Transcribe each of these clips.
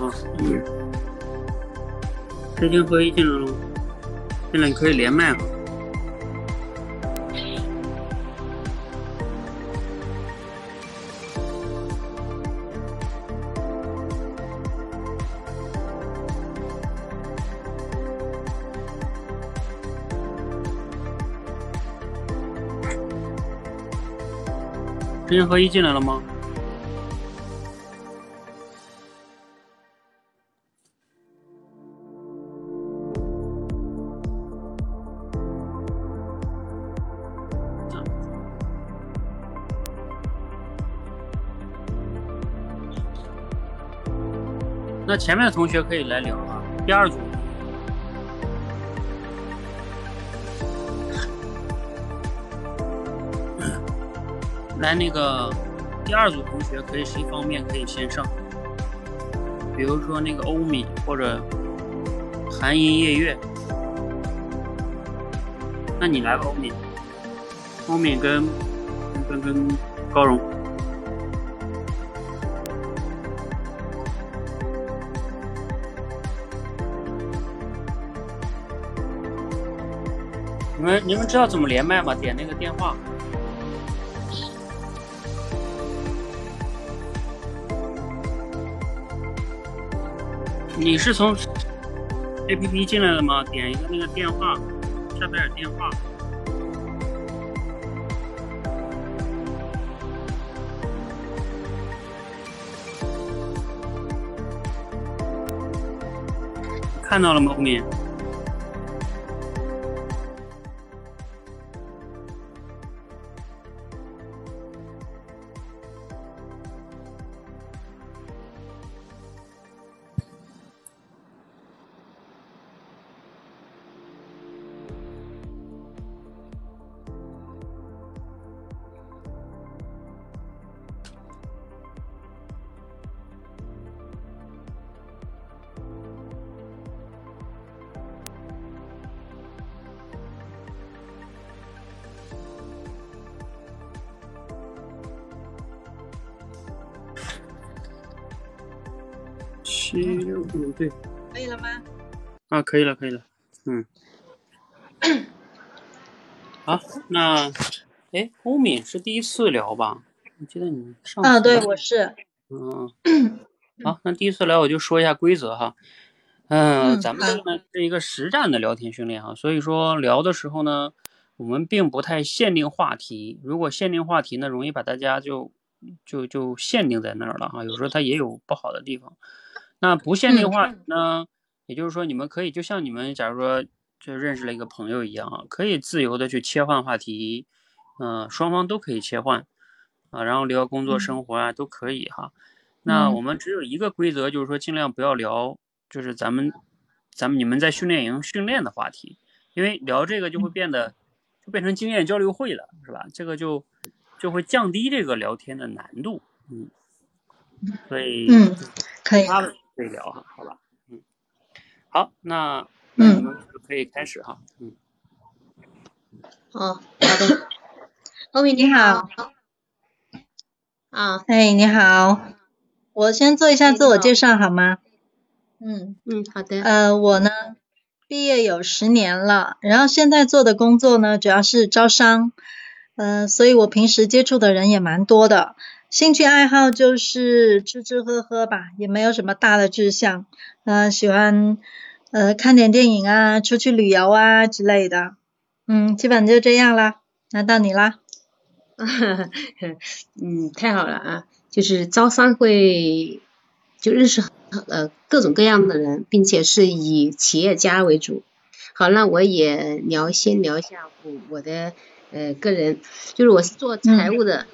哦，知行合一进来了吗？进来你可以连麦了。知行合一进来了吗？那前面的同学可以来聊啊，第二组。来，那个第二组同学可以谁方面可以先上？比如说那个欧米或者寒音夜月，那你来吧，欧米。欧米跟跟跟高荣。你们知道怎么连麦吗？点那个电话。你是从 A P P 进来的吗？点一个那个电话，下边有电话。看到了吗，后面？七六五对，可以了吗？啊，可以了，可以了，嗯。好，那，哎，欧敏是第一次聊吧？我记得你上次。啊，对，我是。嗯。好，那第一次聊我就说一下规则哈。嗯，咱们这个呢是一个实战的聊天训练哈，所以说聊的时候呢，我们并不太限定话题。如果限定话题呢，容易把大家就就就限定在那儿了哈。有时候它也有不好的地方。那不限定话呢，也就是说你们可以就像你们假如说就认识了一个朋友一样啊，可以自由的去切换话题，嗯，双方都可以切换啊，然后聊工作生活啊都可以哈。那我们只有一个规则，就是说尽量不要聊。就是咱们，咱们你们在训练营训练的话题，因为聊这个就会变得，就变成经验交流会了，是吧？这个就就会降低这个聊天的难度，嗯，所以嗯，可以，可以聊哈，好吧，嗯，好，那嗯，我们可以开始哈，嗯，哦，好的，欧米你好，啊，哎，你好，我先做一下自我介绍好吗？嗯嗯，好的。呃，我呢，毕业有十年了，然后现在做的工作呢，主要是招商，嗯，所以我平时接触的人也蛮多的。兴趣爱好就是吃吃喝喝吧，也没有什么大的志向。嗯，喜欢呃看点电影啊，出去旅游啊之类的。嗯，基本就这样啦。那到你啦。嗯，太好了啊，就是招商会就认识。呃，各种各样的人，并且是以企业家为主。好，那我也聊，先聊一下我我的呃个人，就是我是做财务的，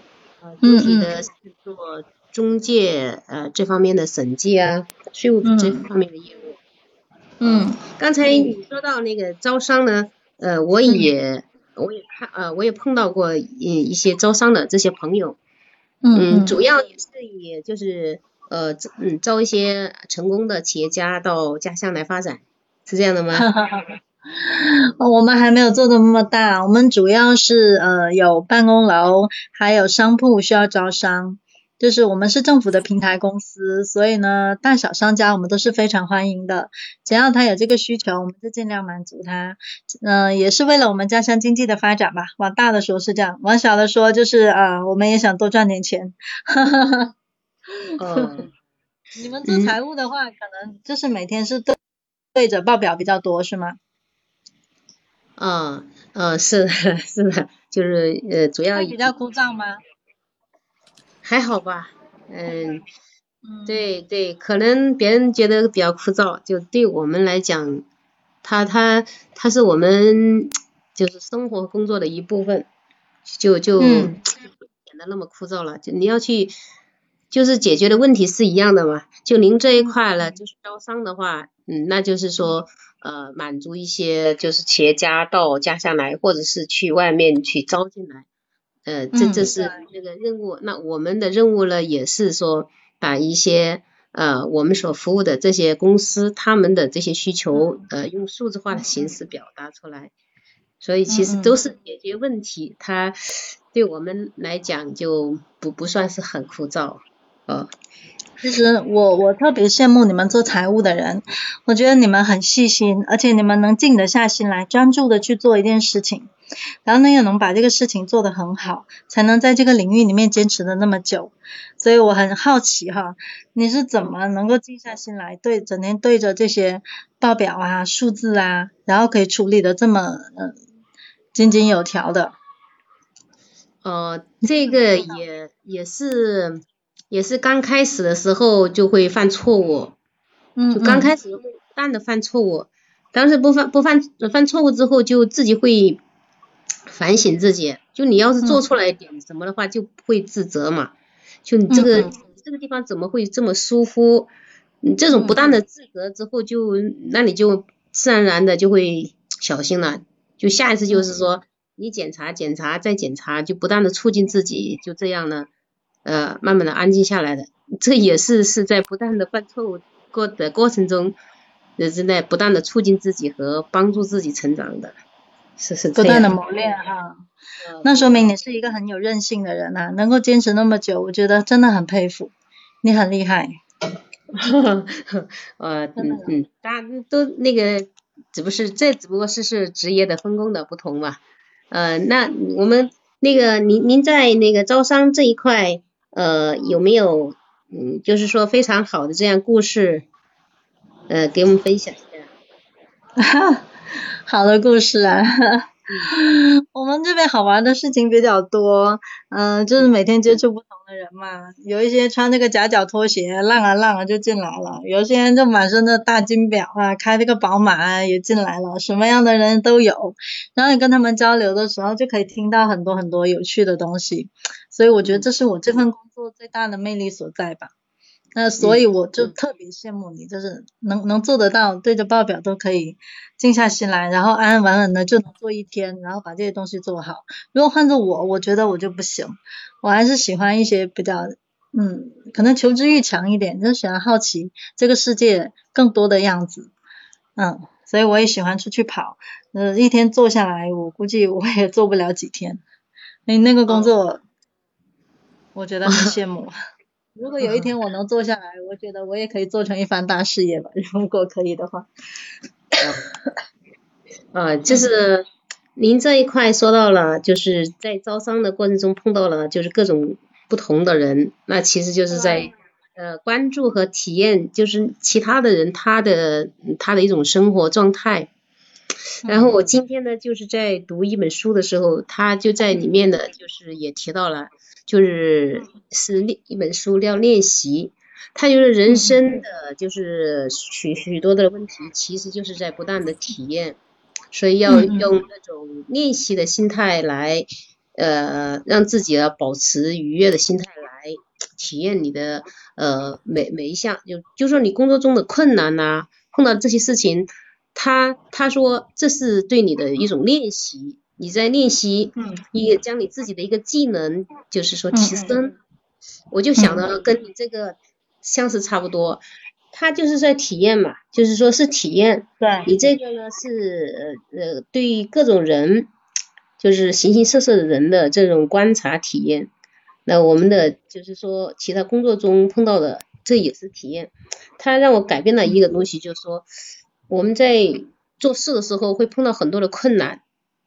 呃，具体的是做中介呃这方面的审计啊，税务这方面的业务。嗯，刚才你说到那个招商呢，呃，我也我也看呃我也碰到过一一些招商的这些朋友。嗯，主要也是以就是。呃，嗯，招一些成功的企业家到家乡来发展，是这样的吗？我们还没有做的那么大，我们主要是呃有办公楼，还有商铺需要招商。就是我们是政府的平台公司，所以呢，大小商家我们都是非常欢迎的。只要他有这个需求，我们就尽量满足他。嗯，也是为了我们家乡经济的发展吧。往大的说是这样，往小的说就是啊，我们也想多赚点钱。哈哈哈。嗯。你们做财务的话，可能就是每天是对对着报表比较多，是吗？嗯嗯，是的，是的，就是呃，主要比较枯燥吗？还好吧，嗯，对对，可能别人觉得比较枯燥，就对我们来讲，他他他是我们就是生活工作的一部分，就就显得那么枯燥了。就你要去，就是解决的问题是一样的嘛。就您这一块了，就是招商的话，嗯，那就是说呃，满足一些就是企业家到家乡来，或者是去外面去招进来。呃，这这是那个任务。那我们的任务呢，也是说把一些呃我们所服务的这些公司他们的这些需求呃用数字化的形式表达出来。所以其实都是解决问题，它对我们来讲就不不算是很枯燥啊。其实我我特别羡慕你们做财务的人，我觉得你们很细心，而且你们能静得下心来，专注的去做一件事情。然后呢，又能把这个事情做得很好，才能在这个领域里面坚持的那么久。所以我很好奇哈，你是怎么能够静下心来，对整天对着这些报表啊、数字啊，然后可以处理的这么嗯井井有条的？呃，这个也也是也是刚开始的时候就会犯错误，嗯，就刚开始不断的犯错误，但是不犯不犯犯错误之后，就自己会。反省自己，就你要是做出来一点什么的话，就不会自责嘛。就你这个这个地方怎么会这么疏忽？你这种不断的自责之后，就那你就自然而然的就会小心了。就下一次就是说，你检查检查再检查，就不断的促进自己，就这样呢，呃，慢慢的安静下来的。这也是是在不断的犯错误过的过程中，也是在不断的促进自己和帮助自己成长的。是是不断的磨练哈，那说明你是一个很有韧性的人呐，能够坚持那么久，我觉得真的很佩服，你很厉害。呃嗯嗯，大家都那个，只不是这只不过是是职业的分工的不同嘛。呃，那我们那个您您在那个招商这一块，呃有没有嗯就是说非常好的这样故事，呃给我们分享一下。好的故事啊，我们这边好玩的事情比较多，嗯，就是每天接触不同的人嘛，有一些穿那个夹脚拖鞋浪啊浪啊就进来了，有些人就满身的大金表啊，开那个宝马也进来了，什么样的人都有，然后你跟他们交流的时候就可以听到很多很多有趣的东西，所以我觉得这是我这份工作最大的魅力所在吧。那所以我就特别羡慕你，就是能能做得到，对着报表都可以静下心来，然后安安稳稳的就能做一天，然后把这些东西做好。如果换做我，我觉得我就不行，我还是喜欢一些比较，嗯，可能求知欲强一点，就喜欢好奇这个世界更多的样子，嗯，所以我也喜欢出去跑，呃，一天做下来，我估计我也做不了几天。你那个工作，我觉得很羡慕。如果有一天我能做下来，我觉得我也可以做成一番大事业吧。如果可以的话，啊，就是您这一块说到了，就是在招商的过程中碰到了就是各种不同的人，那其实就是在呃关注和体验，就是其他的人他的他的一种生活状态。然后我今天呢，就是在读一本书的时候，他就在里面呢就是也提到了。就是是练一本书叫练习，他就是人生的就是许许多的问题，其实就是在不断的体验，所以要用那种练习的心态来，呃，让自己要保持愉悦的心态来体验你的呃每每一项，就就说你工作中的困难呐，碰到这些事情，他他说这是对你的一种练习。你在练习，嗯，也将你自己的一个技能，就是说提升。我就想到跟你这个相似差不多，他就是在体验嘛，就是说是体验。对。你这个呢是呃对各种人，就是形形色色的人的这种观察体验。那我们的就是说，其他工作中碰到的，这也是体验。他让我改变了一个东西，就是说，我们在做事的时候会碰到很多的困难，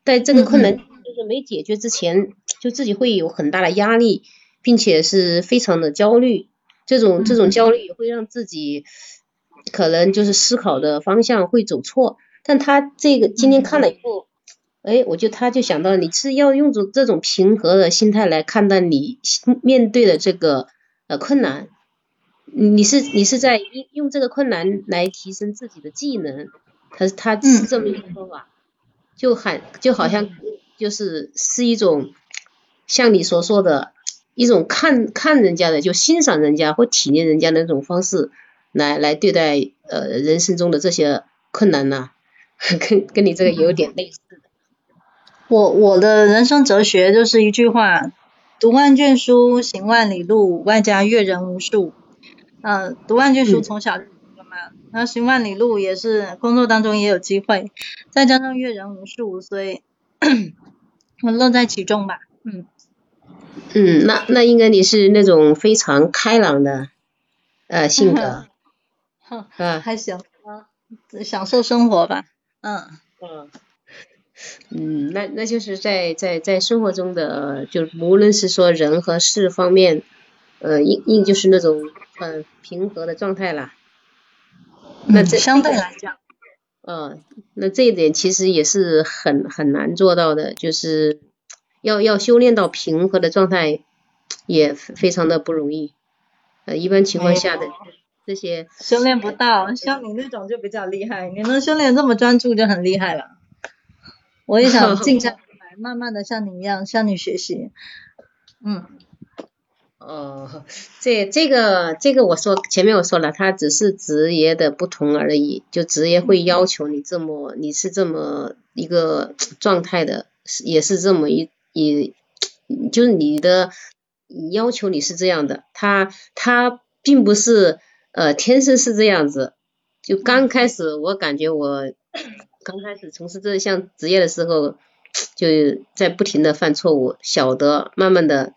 在这个困难就是没解决之前，就自己会有很大的压力，并且是非常的焦虑。这种这种焦虑也会让自己可能就是思考的方向会走错。但他这个今天看了以后。哎，我就他就想到你是要用着这种平和的心态来看待你面对的这个呃困难，你是你是在用用这个困难来提升自己的技能，他他是这么一个说法，就很就好像就是是一种像你所说的一种看看人家的就欣赏人家或体验人家的那种方式来来对待呃人生中的这些困难呢，跟跟你这个有点类似。我我的人生哲学就是一句话：读万卷书，行万里路，外加阅人无数。嗯，读万卷书从小就读了嘛，然后行万里路也是工作当中也有机会，再加上阅人无数，所以 我乐在其中吧。嗯嗯，那那应该你是那种非常开朗的呃性格，嗯，还行啊，享受生活吧。嗯嗯。嗯，那那就是在在在生活中的，就无论是说人和事方面，呃，应应就是那种很平和的状态啦。那这相对来讲，嗯，那这一点其实也是很很难做到的，就是要要修炼到平和的状态，也非常的不容易。呃，一般情况下的这些修炼不到，像你那种就比较厉害，你能修炼这么专注就很厉害了。我也想静下来，慢慢的像你一样向你学习。嗯。哦，这这个这个我说前面我说了，他只是职业的不同而已，就职业会要求你这么，你是这么一个状态的，也是这么一一，就是你的要求你是这样的，他他并不是呃天生是这样子，就刚开始我感觉我。刚开始从事这项职业的时候，就在不停的犯错误，晓得慢慢的，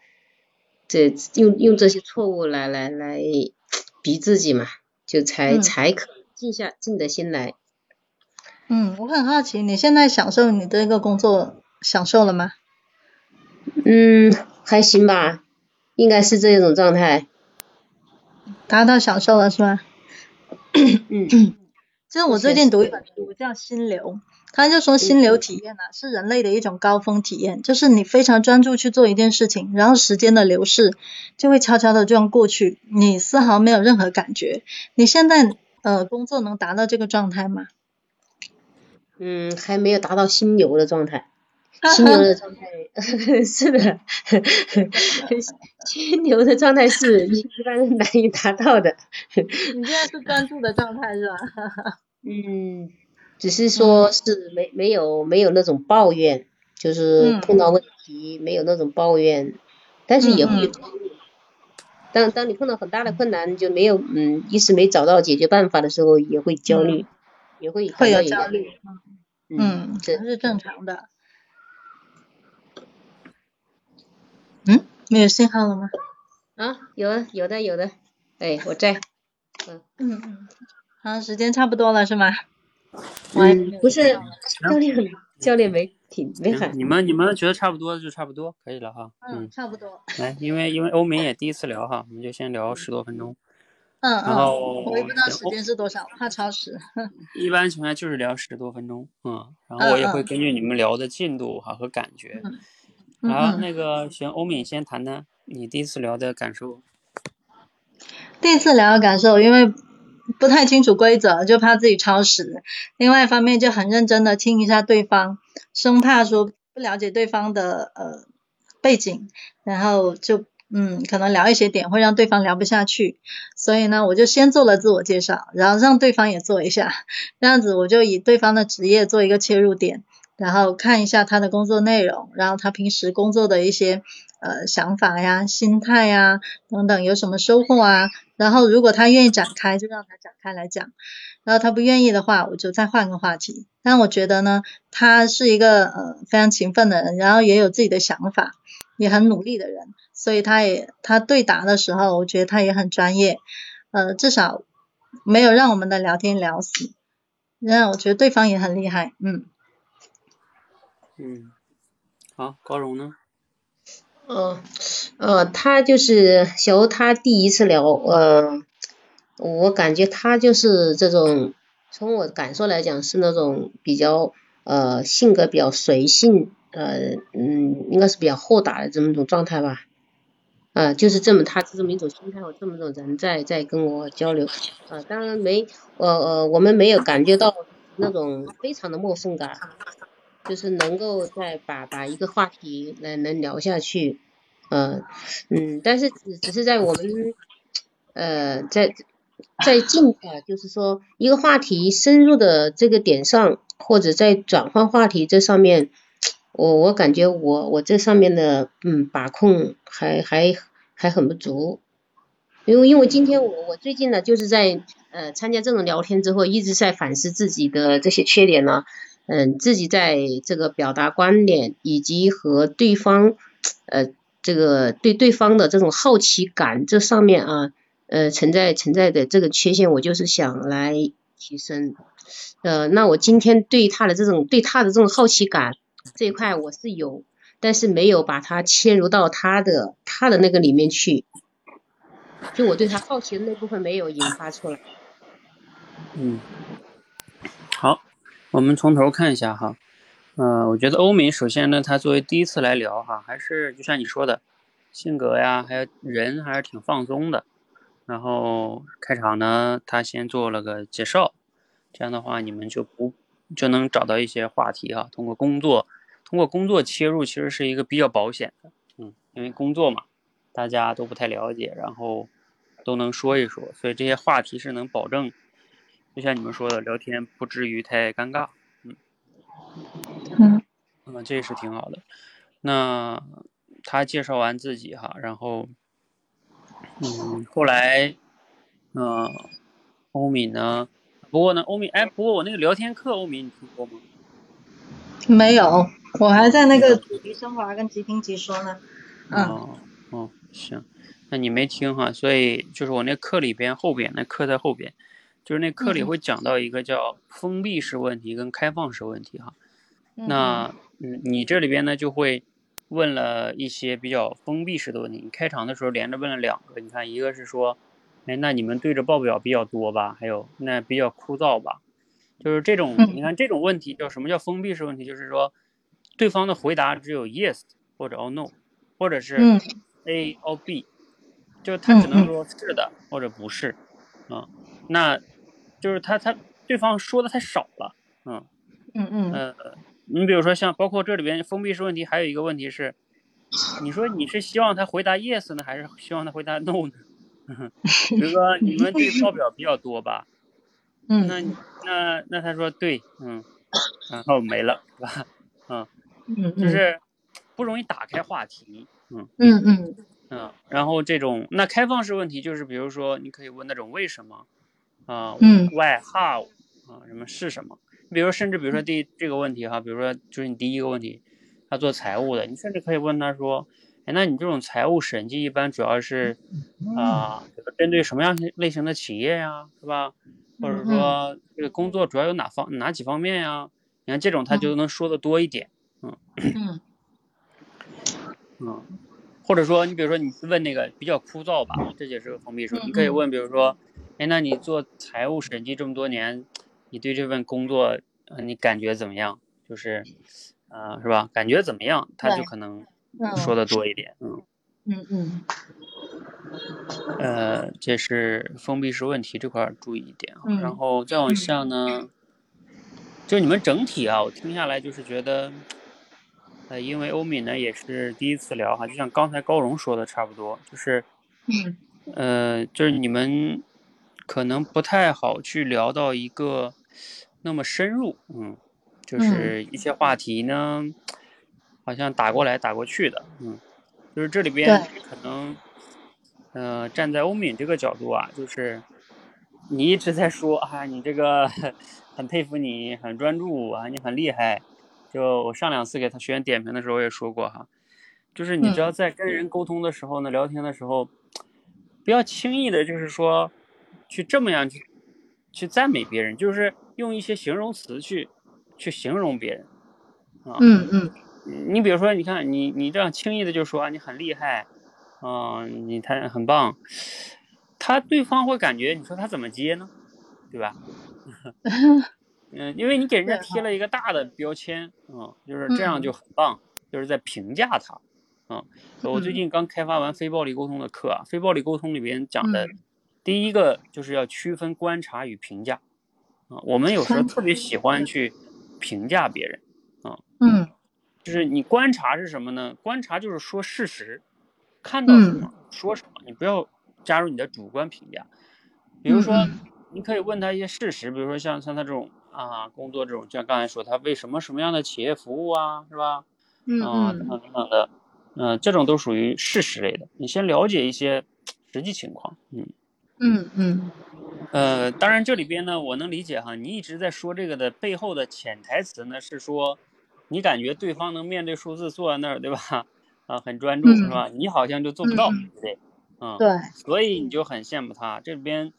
这用用这些错误来来来逼自己嘛，就才才可静下静的心来。嗯，我很好奇，你现在享受你这个工作享受了吗？嗯，还行吧，应该是这种状态。达到享受了是吧？嗯。就是我最近读一本书叫《心流》，他就说心流体验呢是人类的一种高峰体验，就是你非常专注去做一件事情，然后时间的流逝就会悄悄的这样过去，你丝毫没有任何感觉。你现在呃工作能达到这个状态吗？嗯，还没有达到心流的状态。心流的状态 是的，心流的状态是一般人难以达到的。你现在是专注的状态是吧？嗯，只是说是没没有没有那种抱怨，就是碰到问题没有那种抱怨，但是也会有。当当你碰到很大的困难，就没有嗯一时没找到解决办法的时候，也会焦虑，也会会有焦虑。嗯，这是正常的。嗯，没有信号了吗？啊，有有的有的，哎，我在。嗯嗯嗯，好，时间差不多了是吗？嗯，不是，教练 教练没挺没喊。你们你们觉得差不多就差不多，可以了哈。嗯，差不多。来，因为因为欧美也第一次聊哈，我们就先聊十多分钟。嗯嗯。然后我也不知道时间是多少，怕超时。一般情况下就是聊十多分钟，嗯，然后我也会根据你们聊的进度哈和感觉。好，那个行，欧敏先谈谈你第一次聊的感受。第一次聊的感受，因为不太清楚规则，就怕自己超时。另外一方面就很认真的听一下对方，生怕说不了解对方的呃背景，然后就嗯可能聊一些点会让对方聊不下去。所以呢，我就先做了自我介绍，然后让对方也做一下，这样子我就以对方的职业做一个切入点。然后看一下他的工作内容，然后他平时工作的一些呃想法呀、心态呀等等有什么收获啊。然后如果他愿意展开，就让他展开来讲；然后他不愿意的话，我就再换个话题。但我觉得呢，他是一个呃非常勤奋的人，然后也有自己的想法，也很努力的人。所以他也他对答的时候，我觉得他也很专业，呃，至少没有让我们的聊天聊死，那我觉得对方也很厉害，嗯。嗯，好，高荣呢？嗯，呃，他就是小欧，他第一次聊，呃，我感觉他就是这种，从我感受来讲是那种比较呃性格比较随性，呃嗯，应该是比较豁达的这么一种状态吧，呃，就是这么他这么一种心态和这么一种人在在跟我交流，呃，当然没，呃呃，我们没有感觉到那种非常的陌生感。就是能够再把把一个话题能能聊下去，呃嗯，但是只只是在我们呃在在进啊，就是说一个话题深入的这个点上，或者在转换话题这上面，我我感觉我我这上面的嗯把控还还还很不足，因为因为今天我我最近呢就是在呃参加这种聊天之后，一直在反思自己的这些缺点呢。嗯，自己在这个表达观点以及和对方，呃，这个对对方的这种好奇感这上面啊，呃，存在存在的这个缺陷，我就是想来提升。呃，那我今天对他的这种对他的这种好奇感这一块我是有，但是没有把它切入到他的他的那个里面去，就我对他好奇的那部分没有引发出来。嗯，好。我们从头看一下哈，嗯，我觉得欧敏首先呢，他作为第一次来聊哈，还是就像你说的，性格呀，还有人还是挺放松的。然后开场呢，他先做了个介绍，这样的话你们就不就能找到一些话题哈。通过工作，通过工作切入，其实是一个比较保险的，嗯，因为工作嘛，大家都不太了解，然后都能说一说，所以这些话题是能保证。就像你们说的，聊天不至于太尴尬，嗯，嗯，嗯，这是挺好的。那他介绍完自己哈，然后，嗯，后来，嗯，欧敏呢？不过呢，欧敏，哎，不过我那个聊天课，欧敏你听过吗？没有，我还在那个主题升华跟即听即说呢。哦，哦，行，那你没听哈，所以就是我那课里边后边，那课在后边。就是那课里会讲到一个叫封闭式问题跟开放式问题哈，那嗯。你这里边呢就会问了一些比较封闭式的问题，你开场的时候连着问了两个，你看一个是说，哎那你们对着报表比较多吧，还有那比较枯燥吧，就是这种你看这种问题叫什么叫封闭式问题，就是说对方的回答只有 yes 或者 or no，或者是 A or B，就他只能说是的或者不是，啊那。就是他他对方说的太少了，嗯嗯嗯呃，你比如说像包括这里边封闭式问题，还有一个问题是，你说你是希望他回答 yes 呢，还是希望他回答 no 呢？比如说 你们对报表比较多吧，嗯，那那那他说对，嗯，然后没了，是吧？嗯嗯，就是不容易打开话题，嗯嗯嗯嗯，然后这种那开放式问题就是比如说你可以问那种为什么。啊，why how 啊，什么是什么？你比如甚至比如说第这个问题哈，比如说就是你第一个问题，他做财务的，你甚至可以问他说，哎，那你这种财务审计一般主要是啊，针对什么样类型的企业呀，是吧？或者说这个工作主要有哪方哪几方面呀？你看这种他就能说的多一点，嗯嗯嗯，或者说你比如说你问那个比较枯燥吧，这也是个封闭式，你可以问比如说。哎，那你做财务审计这么多年，你对这份工作，你感觉怎么样？就是，呃，是吧？感觉怎么样？他就可能说的多一点，嗯嗯嗯。呃，这是封闭式问题这块注意一点啊。然后再往下呢，就你们整体啊，我听下来就是觉得，呃，因为欧敏呢也是第一次聊哈，就像刚才高荣说的差不多，就是，嗯，呃，就是你们。可能不太好去聊到一个那么深入，嗯，就是一些话题呢，好像打过来打过去的，嗯，就是这里边可能，呃，站在欧敏这个角度啊，就是你一直在说啊，你这个很佩服你，很专注啊，你很厉害，就我上两次给他学员点评的时候也说过哈，就是你只要在跟人沟通的时候呢，聊天的时候，不要轻易的，就是说去这么样去去赞美别人，就是用一些形容词去去形容别人啊。嗯嗯。你比如说，你看你你这样轻易的就说啊，你很厉害，嗯，你他很棒，他对方会感觉你说他怎么接呢？对吧？嗯，因为你给人家贴了一个大的标签，嗯，就是这样就很棒，就是在评价他，嗯。我最近刚开发完非暴力沟通的课啊，非暴力沟通里边讲的第一个就是要区分观察与评价，啊，我们有时候特别喜欢去评价别人，啊，嗯，就是你观察是什么呢？观察就是说事实，看到什么说什么，你不要加入你的主观评价，比如说。你可以问他一些事实，比如说像像他这种啊工作这种，像刚才说他为什么什么样的企业服务啊，是吧？嗯啊等等等等的，嗯，这种都属于事实类的。你先了解一些实际情况，嗯嗯嗯。呃，当然这里边呢，我能理解哈，你一直在说这个的背后的潜台词呢是说，你感觉对方能面对数字坐在那儿，对吧？啊，很专注是吧？你好像就做不到，对不对？嗯，对。所以你就很羡慕他这里边。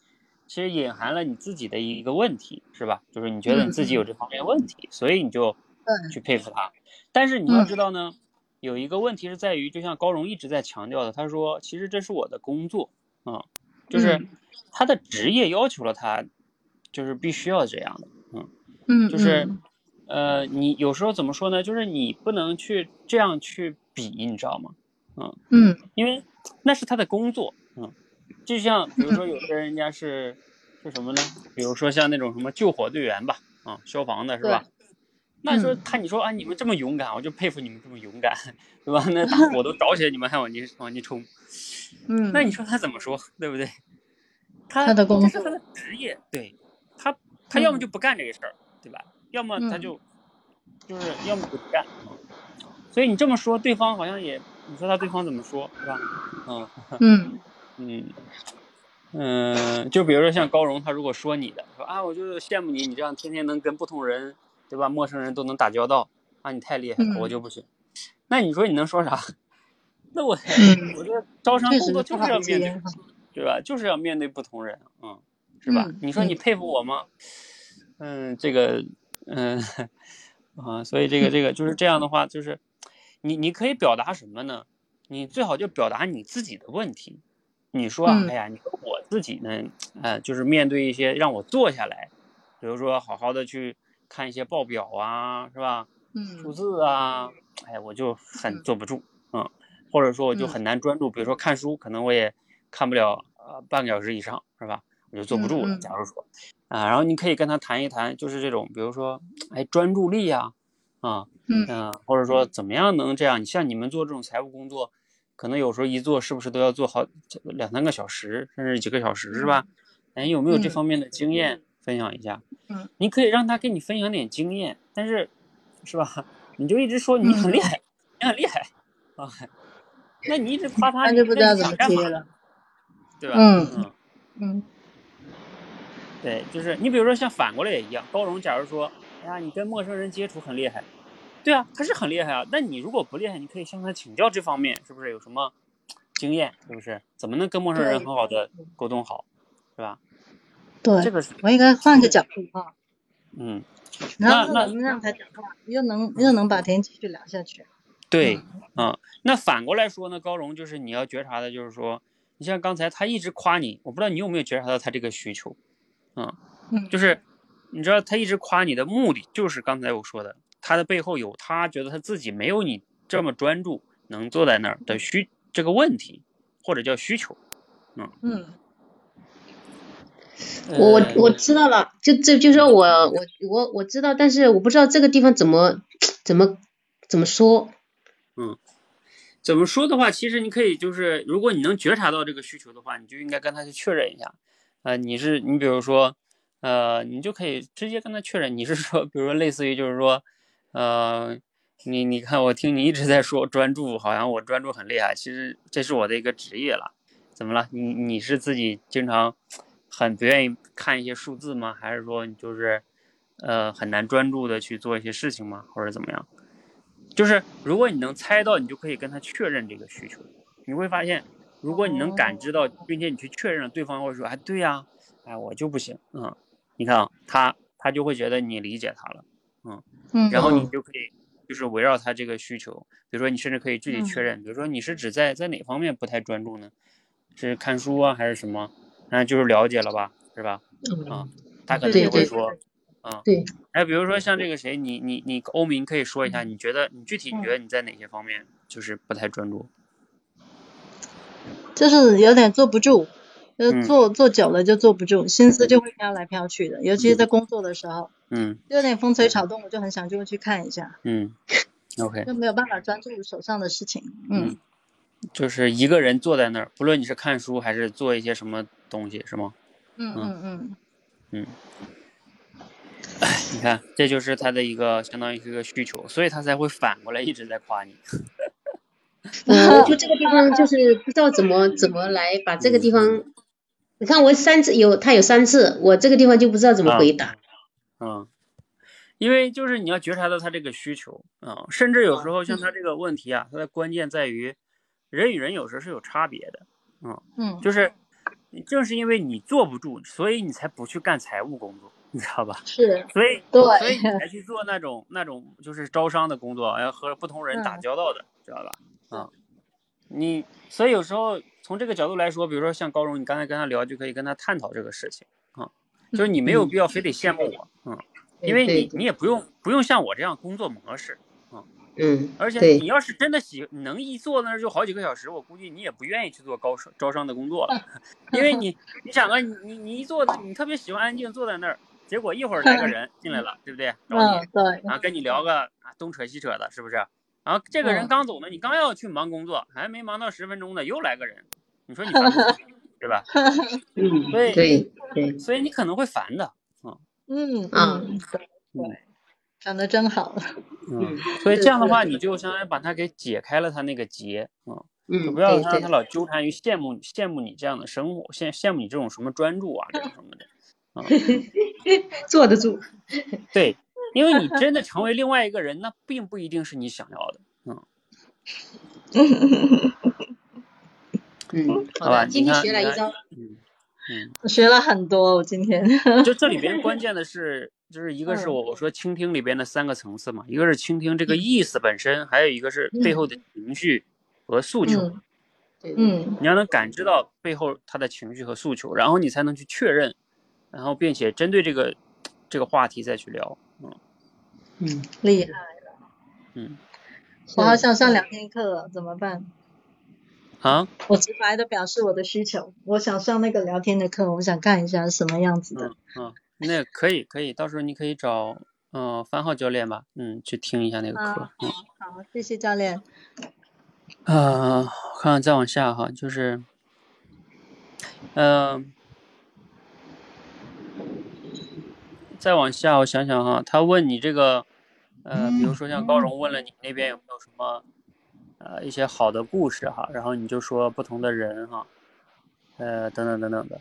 其实隐含了你自己的一个问题，是吧？就是你觉得你自己有这方面问题，所以你就去佩服他。但是你要知道呢，有一个问题是在于，就像高荣一直在强调的，他说，其实这是我的工作，嗯，就是他的职业要求了他，就是必须要这样的，嗯嗯，就是呃，你有时候怎么说呢？就是你不能去这样去比，你知道吗？嗯嗯，因为那是他的工作，嗯。就像比如说，有些人家是是什么呢？比如说像那种什么救火队员吧，啊，消防的是吧？那说他你说啊，你们这么勇敢，我就佩服你们这么勇敢，对吧？那大火都着起来，你们还往进往进冲，嗯，那你说他怎么说，对不对？他的工作是他的职业，对他，他要么就不干这个事儿，对吧？要么他就就是要么就不干。所以你这么说，对方好像也，你说他对方怎么说，是吧？嗯嗯。嗯，嗯，就比如说像高荣，他如果说你的，说啊，我就羡慕你，你这样天天能跟不同人，对吧？陌生人都能打交道，啊，你太厉害了，我就不行。那你说你能说啥？那我，我这招商工作就是要面对，对吧？就是要面对不同人，嗯，是吧？你说你佩服我吗？嗯，这个，嗯，啊，所以这个这个就是这样的话，就是你你可以表达什么呢？你最好就表达你自己的问题。你说啊，哎呀，你说我自己呢，呃，就是面对一些让我坐下来，比如说好好的去看一些报表啊，是吧？嗯，数字啊，哎，我就很坐不住，嗯，或者说我就很难专注，比如说看书，可能我也看不了呃半个小时以上，是吧？我就坐不住了。假如说啊，然后你可以跟他谈一谈，就是这种，比如说，哎，专注力呀，啊，嗯，或者说怎么样能这样？你像你们做这种财务工作。可能有时候一做是不是都要做好两三个小时，甚至几个小时，是吧？哎，有没有这方面的经验分享一下？嗯，你可以让他给你分享点经验，但是，是吧？你就一直说你很厉害，你很厉害 啊，那你一直夸他，那就不知道怎么接了，对吧？嗯嗯嗯，对，就是你比如说像反过来也一样，包容，假如说，哎呀，你跟陌生人接触很厉害。对啊，他是很厉害啊。那你如果不厉害，你可以向他请教这方面是不是有什么经验？是不是怎么能跟陌生人很好的沟通好，是吧？对，这个是我应该换个角度哈。嗯，然后能让他讲话，又能又能把天继续聊下去。对，嗯，那反过来说呢，高荣就是你要觉察的，就是说，你像刚才他一直夸你，我不知道你有没有觉察到他这个需求，嗯，就是你知道他一直夸你的目的，就是刚才我说的。他的背后有他觉得他自己没有你这么专注，能坐在那儿的需这个问题，或者叫需求，嗯嗯，我我知道了，就这就说我我我我知道，但是我不知道这个地方怎么怎么怎么说，嗯，怎么说的话，其实你可以就是，如果你能觉察到这个需求的话，你就应该跟他去确认一下，呃，你是你比如说，呃，你就可以直接跟他确认，你是说，比如说类似于就是说。呃，你你看，我听你一直在说专注，好像我专注很厉害。其实这是我的一个职业了。怎么了？你你是自己经常很不愿意看一些数字吗？还是说你就是呃很难专注的去做一些事情吗？或者怎么样？就是如果你能猜到，你就可以跟他确认这个需求。你会发现，如果你能感知到，并且你去确认，对方会说，哎，对呀，哎，我就不行，嗯，你看啊，他他就会觉得你理解他了，嗯嗯，然后你就可以就是围绕他这个需求，比如说你甚至可以具体确认，比如说你是指在在哪方面不太专注呢？是看书啊，还是什么？那就是了解了吧，是吧？啊，他可能就会说，啊，对，哎，比如说像这个谁，你你你欧明可以说一下，你觉得你具体你觉得你在哪些方面就是不太专注？就是有点坐不住，就是坐坐久了就坐不住，心思就会飘来飘去的，尤其是在工作的时候，嗯，就有点风吹草动，我就很想就会去看一下，嗯，OK，就没有办法专注手上的事情，嗯，就是一个人坐在那儿，不论你是看书还是做一些什么东西，是吗？嗯嗯嗯嗯，你看，这就是他的一个相当于是一个需求，所以他才会反过来一直在夸你。我就这个地方 就是不知道怎么怎么来把这个地方，你看我三次有他有三次，我这个地方就不知道怎么回答。嗯，因为就是你要觉察到他这个需求啊，甚至有时候像他这个问题啊，他的关键在于人与人有时候是有差别的。嗯嗯，就是正是因为你坐不住，所以你才不去干财务工作，你知道吧？是，所以对，所以你才去做那种那种就是招商的工作，要和不同人打交道的，知道吧？啊，你所以有时候从这个角度来说，比如说像高荣，你刚才跟他聊，就可以跟他探讨这个事情啊，就是你没有必要非得羡慕我，嗯，因为你你也不用不用像我这样工作模式，嗯嗯，而且你要是真的喜能一坐那儿就好几个小时，我估计你也不愿意去做高商招商的工作了，因为你你想啊，你你你一坐，你特别喜欢安静坐在那儿，结果一会儿来个人进来了，对不对？找你，对，然后跟你聊个啊东扯西扯的，是不是？然后这个人刚走呢，你刚要去忙工作，还没忙到十分钟呢，又来个人，你说你烦不烦？对吧？嗯，对对对，所以你可能会烦的，嗯。嗯嗯，对，讲的真好，嗯，所以这样的话，你就相当于把他给解开了他那个结，嗯，嗯，就不要让他老纠缠于羡慕羡慕你这样的生活，羡羡慕你这种什么专注啊，这种什么的，啊，坐得住，对。因为你真的成为另外一个人，那并不一定是你想要的，嗯。嗯，好吧，今天学了一招，嗯嗯，我学了很多，我今天。就这里边关键的是，就是一个是我我说倾听里边的三个层次嘛，一个是倾听这个意思本身，还有一个是背后的情绪和诉求。嗯，你要能感知到背后他的情绪和诉求，然后你才能去确认，然后并且针对这个这个话题再去聊。嗯嗯，厉害了。嗯，我好想上两天课，怎么办？啊？我直白的表示我的需求，我想上那个聊天的课，我想看一下什么样子的。嗯，那可以可以，到时候你可以找嗯番号教练吧，嗯，去听一下那个课。嗯，好，谢谢教练。呃，看看再往下哈，就是，嗯。再往下，我想想哈，他问你这个，呃，比如说像高荣问了你那边有没有什么，呃，一些好的故事哈，然后你就说不同的人哈，呃，等等等等的，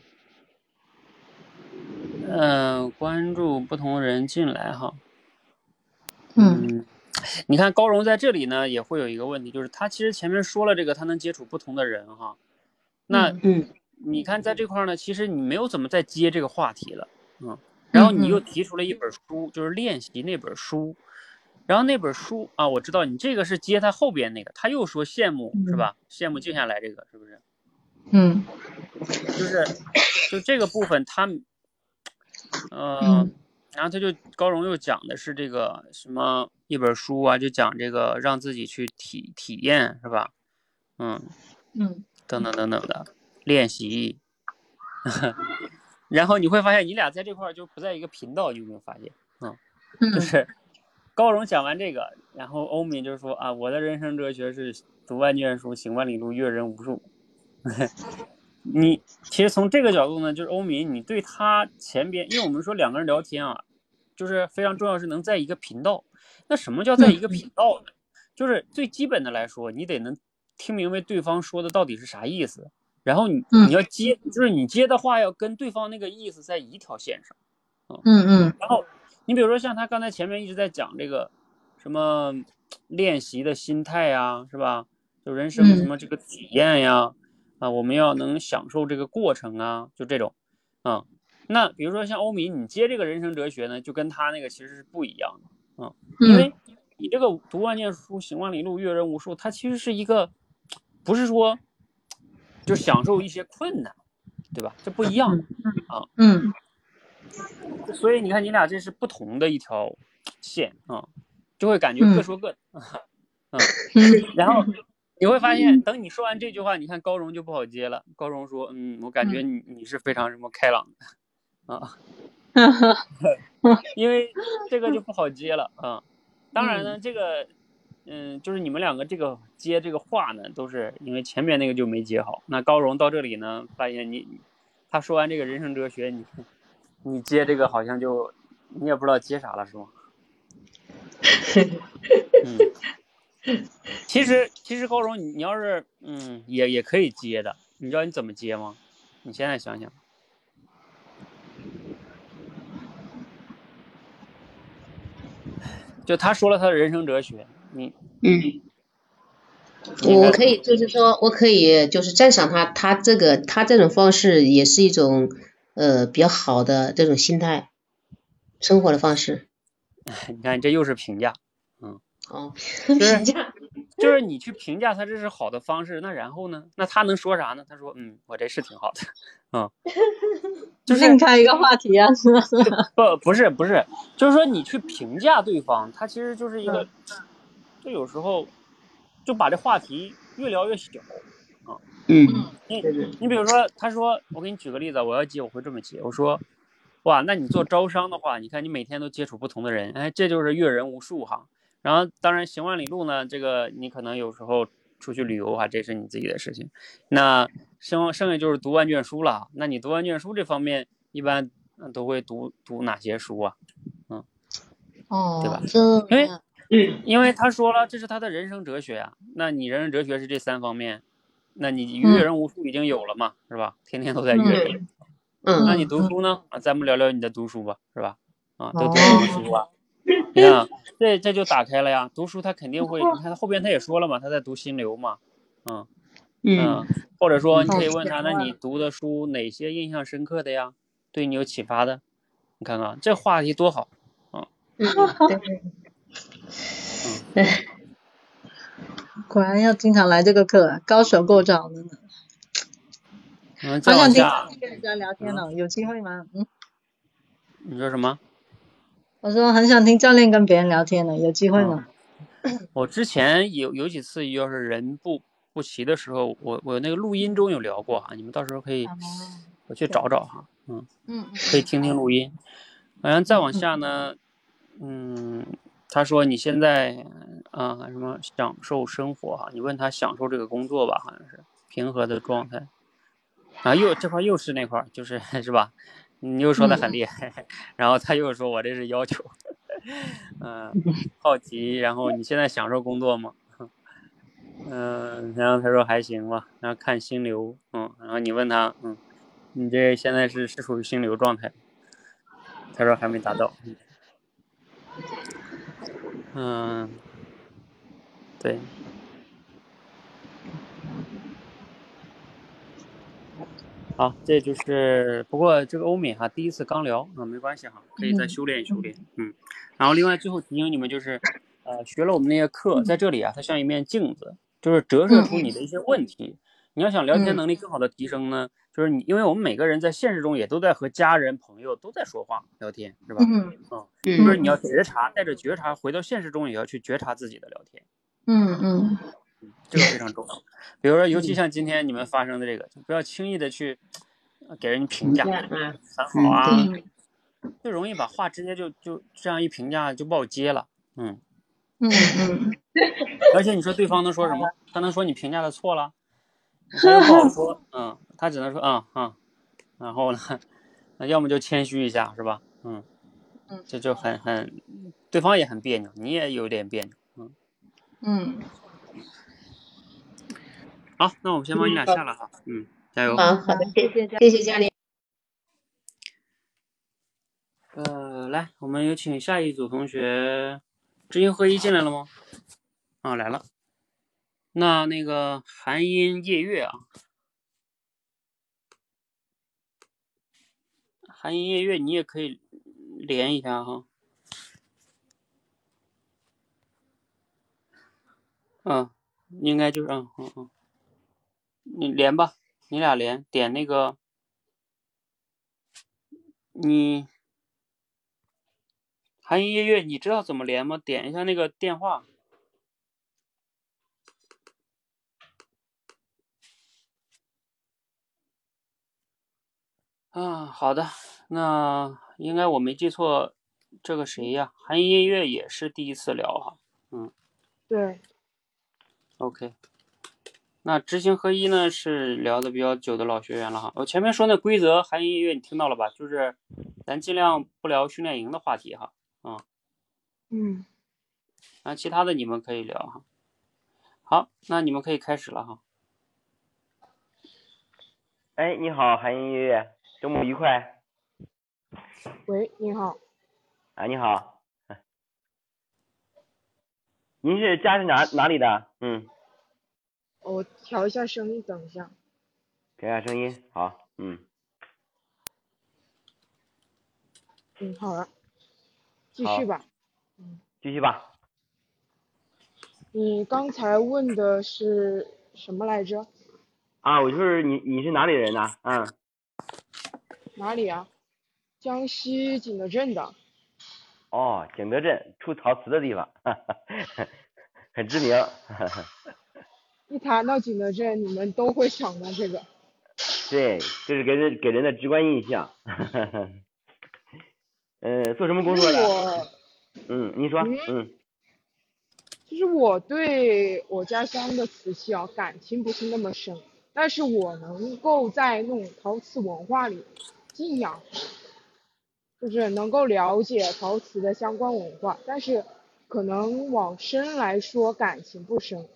嗯，关注不同人进来哈，嗯，你看高荣在这里呢，也会有一个问题，就是他其实前面说了这个，他能接触不同的人哈，那，嗯，你看在这块呢，其实你没有怎么再接这个话题了，嗯。然后你又提出了一本书，就是练习那本书，然后那本书啊，我知道你这个是接他后边那个，他又说羡慕是吧？羡慕静下来这个是不是？嗯，就是就这个部分他，呃，然后他就高荣又讲的是这个什么一本书啊，就讲这个让自己去体体验是吧？嗯嗯，等等等等的练习。然后你会发现，你俩在这块儿就不在一个频道，你有没有发现？嗯，就是 高荣讲完这个，然后欧敏就说啊，我的人生哲学是读万卷书，行万里路，阅人无数。你其实从这个角度呢，就是欧敏，你对他前边，因为我们说两个人聊天啊，就是非常重要是能在一个频道。那什么叫在一个频道呢？就是最基本的来说，你得能听明白对方说的到底是啥意思。然后你你要接，就是你接的话要跟对方那个意思在一条线上，嗯嗯。然后你比如说像他刚才前面一直在讲这个什么练习的心态呀，是吧？就人生什么这个体验呀，啊，我们要能享受这个过程啊，就这种，啊，那比如说像欧米，你接这个人生哲学呢，就跟他那个其实是不一样的，啊，因为你这个读万卷书，行万里路，阅人无数，它其实是一个，不是说就享受一些困难，对吧？这不一样啊，嗯，所以你看你俩这是不同的一条线啊，就会感觉各说各的，嗯，然后。你会发现，等你说完这句话，你看高荣就不好接了。高荣说：“嗯，我感觉你你是非常什么开朗的啊，因为这个就不好接了啊。当然呢，这个嗯，就是你们两个这个接这个话呢，都是因为前面那个就没接好。那高荣到这里呢，发现你他说完这个人生哲学，你你接这个好像就你也不知道接啥了，是吗？嗯。”其实，其实高荣，你你要是嗯，也也可以接的。你知道你怎么接吗？你现在想想，就他说了他的人生哲学，你嗯，我可以就是说我可以就是赞赏他，他这个他这种方式也是一种呃比较好的这种心态生活的方式。你看，这又是评价。嗯。哦，评价。就是你去评价他这是好的方式，那然后呢？那他能说啥呢？他说，嗯，我这是挺好的，嗯，就是另开一个话题啊，不，不是，不是，就是说你去评价对方，他其实就是一个，就有时候就把这话题越聊越小，啊，嗯，你你比如说，他说，我给你举个例子，我要接我会这么接，我说，哇，那你做招商的话，你看你每天都接触不同的人，哎，这就是阅人无数哈。然后，当然行万里路呢，这个你可能有时候出去旅游啊，这是你自己的事情。那剩剩下就是读万卷书了。那你读万卷书这方面，一般都会读读哪些书啊？嗯，哦，对吧？因为，嗯，因为他说了，这是他的人生哲学啊。那你人生哲学是这三方面，那你阅人无数已经有了嘛，是吧？天天都在阅人。嗯。那你读书呢？啊，咱们聊聊你的读书吧，是吧？啊，都读什么书啊？你看，这这就打开了呀。读书他肯定会，你看他后边他也说了嘛，他在读心流嘛，嗯嗯，或者说你可以问他，那你读的书哪些印象深刻的呀？对你有启发的？你看看这话题多好，嗯，对，嗯，果然要经常来这个课，高手过招的呢。嗯，好想听跟人家聊天呢，有机会吗？嗯，你说什么？我说很想听教练跟别人聊天呢，有机会吗？我之前有有几次，要是人不不齐的时候，我我那个录音中有聊过啊，你们到时候可以我去找找哈，嗯嗯，可以听听录音。好像再往下呢，嗯，他说你现在啊什么享受生活哈，你问他享受这个工作吧，好像是平和的状态。啊，又这块又是那块，就是 是吧？你又说的很厉害，然后他又说我这是要求，嗯，好奇，然后你现在享受工作吗？嗯，然后他说还行吧，然后看心流，嗯，然后你问他，嗯，你这现在是是属于心流状态？他说还没达到，嗯，对。好，这就是不过这个欧美哈，第一次刚聊啊，没关系哈，可以再修炼修炼，嗯。然后另外最后提醒你们就是，呃，学了我们那些课，在这里啊，它像一面镜子，就是折射出你的一些问题。你要想聊天能力更好的提升呢，就是你，因为我们每个人在现实中也都在和家人朋友都在说话聊天，是吧？嗯嗯，就是你要觉察，带着觉察回到现实中，也要去觉察自己的聊天。嗯嗯。这个非常重要，比如说，尤其像今天你们发生的这个，就不要轻易的去给人评价，很好啊，就容易把话直接就就这样一评价就不好接了，嗯嗯嗯，而且你说对方能说什么？他能说你评价的错了？他又不好说，嗯，他只能说嗯嗯，然后呢，那要么就谦虚一下，是吧？嗯嗯，这就很很，对方也很别扭，你也有点别扭，嗯嗯。好，那我们先帮你俩下了哈，嗯，加油。好，好的，谢谢谢谢嘉玲。呃，来，我们有请下一组同学，知行合一进来了吗？啊，来了。那那个寒音夜月啊，寒音夜月你也可以连一下哈。嗯，应该就是嗯嗯嗯，你连吧，你俩连，点那个，你寒音夜月，你知道怎么连吗？点一下那个电话。啊，好的，那应该我没记错，这个谁呀？韩音夜月也是第一次聊哈，嗯，对。OK，那知行合一呢是聊的比较久的老学员了哈。我前面说那规则，韩音乐你听到了吧？就是咱尽量不聊训练营的话题哈。嗯。嗯。那其他的你们可以聊哈。好，那你们可以开始了哈。哎，你好，韩音乐乐，周末愉快。喂，你好。啊，你好。您是家是哪哪里的？嗯。我调一下声音，等一下。调一下声音，好，嗯。嗯，好了，继续吧。嗯。继续吧。你刚才问的是什么来着？啊，我就是你，你是哪里人呢？嗯。哪里啊？江西景德镇的。哦，景德镇出陶瓷的地方，很知名。一谈到景德镇，你们都会想到这个。对，这是给人给人的直观印象。呃，做什么工作的？我。嗯，你说。嗯。其实我对我家乡的瓷器啊，感情不是那么深，但是我能够在那种陶瓷文化里敬仰，就是能够了解陶瓷的相关文化，但是可能往深来说感情不深。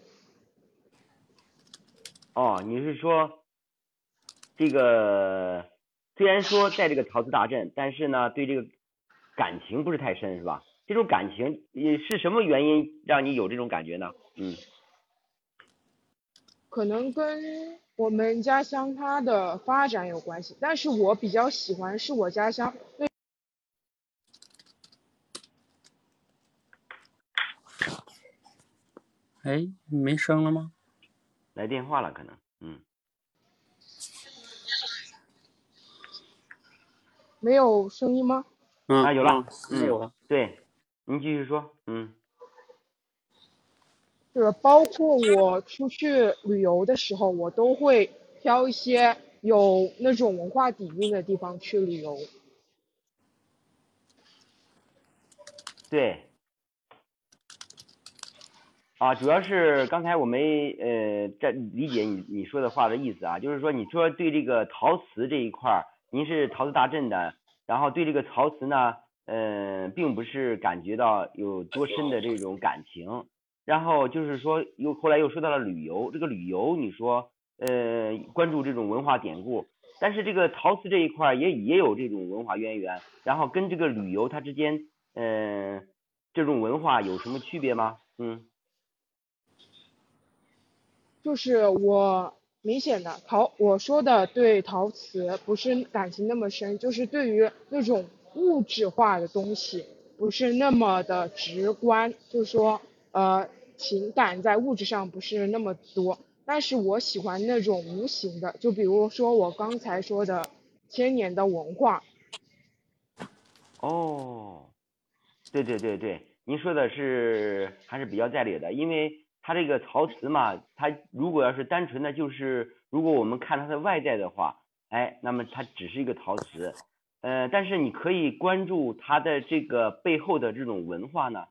哦，你是说，这个虽然说在这个陶瓷大镇，但是呢，对这个感情不是太深，是吧？这种感情，你是什么原因让你有这种感觉呢？嗯，可能跟我们家乡它的发展有关系，但是我比较喜欢是我家乡。哎，没声了吗？来电话了，可能，嗯，没有声音吗？嗯，啊，有了，嗯，有了，对，您继续说，嗯，就是包括我出去旅游的时候，我都会挑一些有那种文化底蕴的地方去旅游。对。啊，主要是刚才我没呃在理解你你说的话的意思啊，就是说你说对这个陶瓷这一块儿，您是陶瓷大镇的，然后对这个陶瓷呢，呃，并不是感觉到有多深的这种感情，然后就是说又后来又说到了旅游，这个旅游你说呃关注这种文化典故，但是这个陶瓷这一块也也有这种文化渊源，然后跟这个旅游它之间呃这种文化有什么区别吗？嗯。就是我明显的陶，我说的对陶瓷不是感情那么深，就是对于那种物质化的东西不是那么的直观，就是说呃情感在物质上不是那么多，但是我喜欢那种无形的，就比如说我刚才说的千年的文化。哦，对对对对，您说的是还是比较在理的，因为。它这个陶瓷嘛，它如果要是单纯的，就是如果我们看它的外在的话，哎，那么它只是一个陶瓷，呃，但是你可以关注它的这个背后的这种文化呢。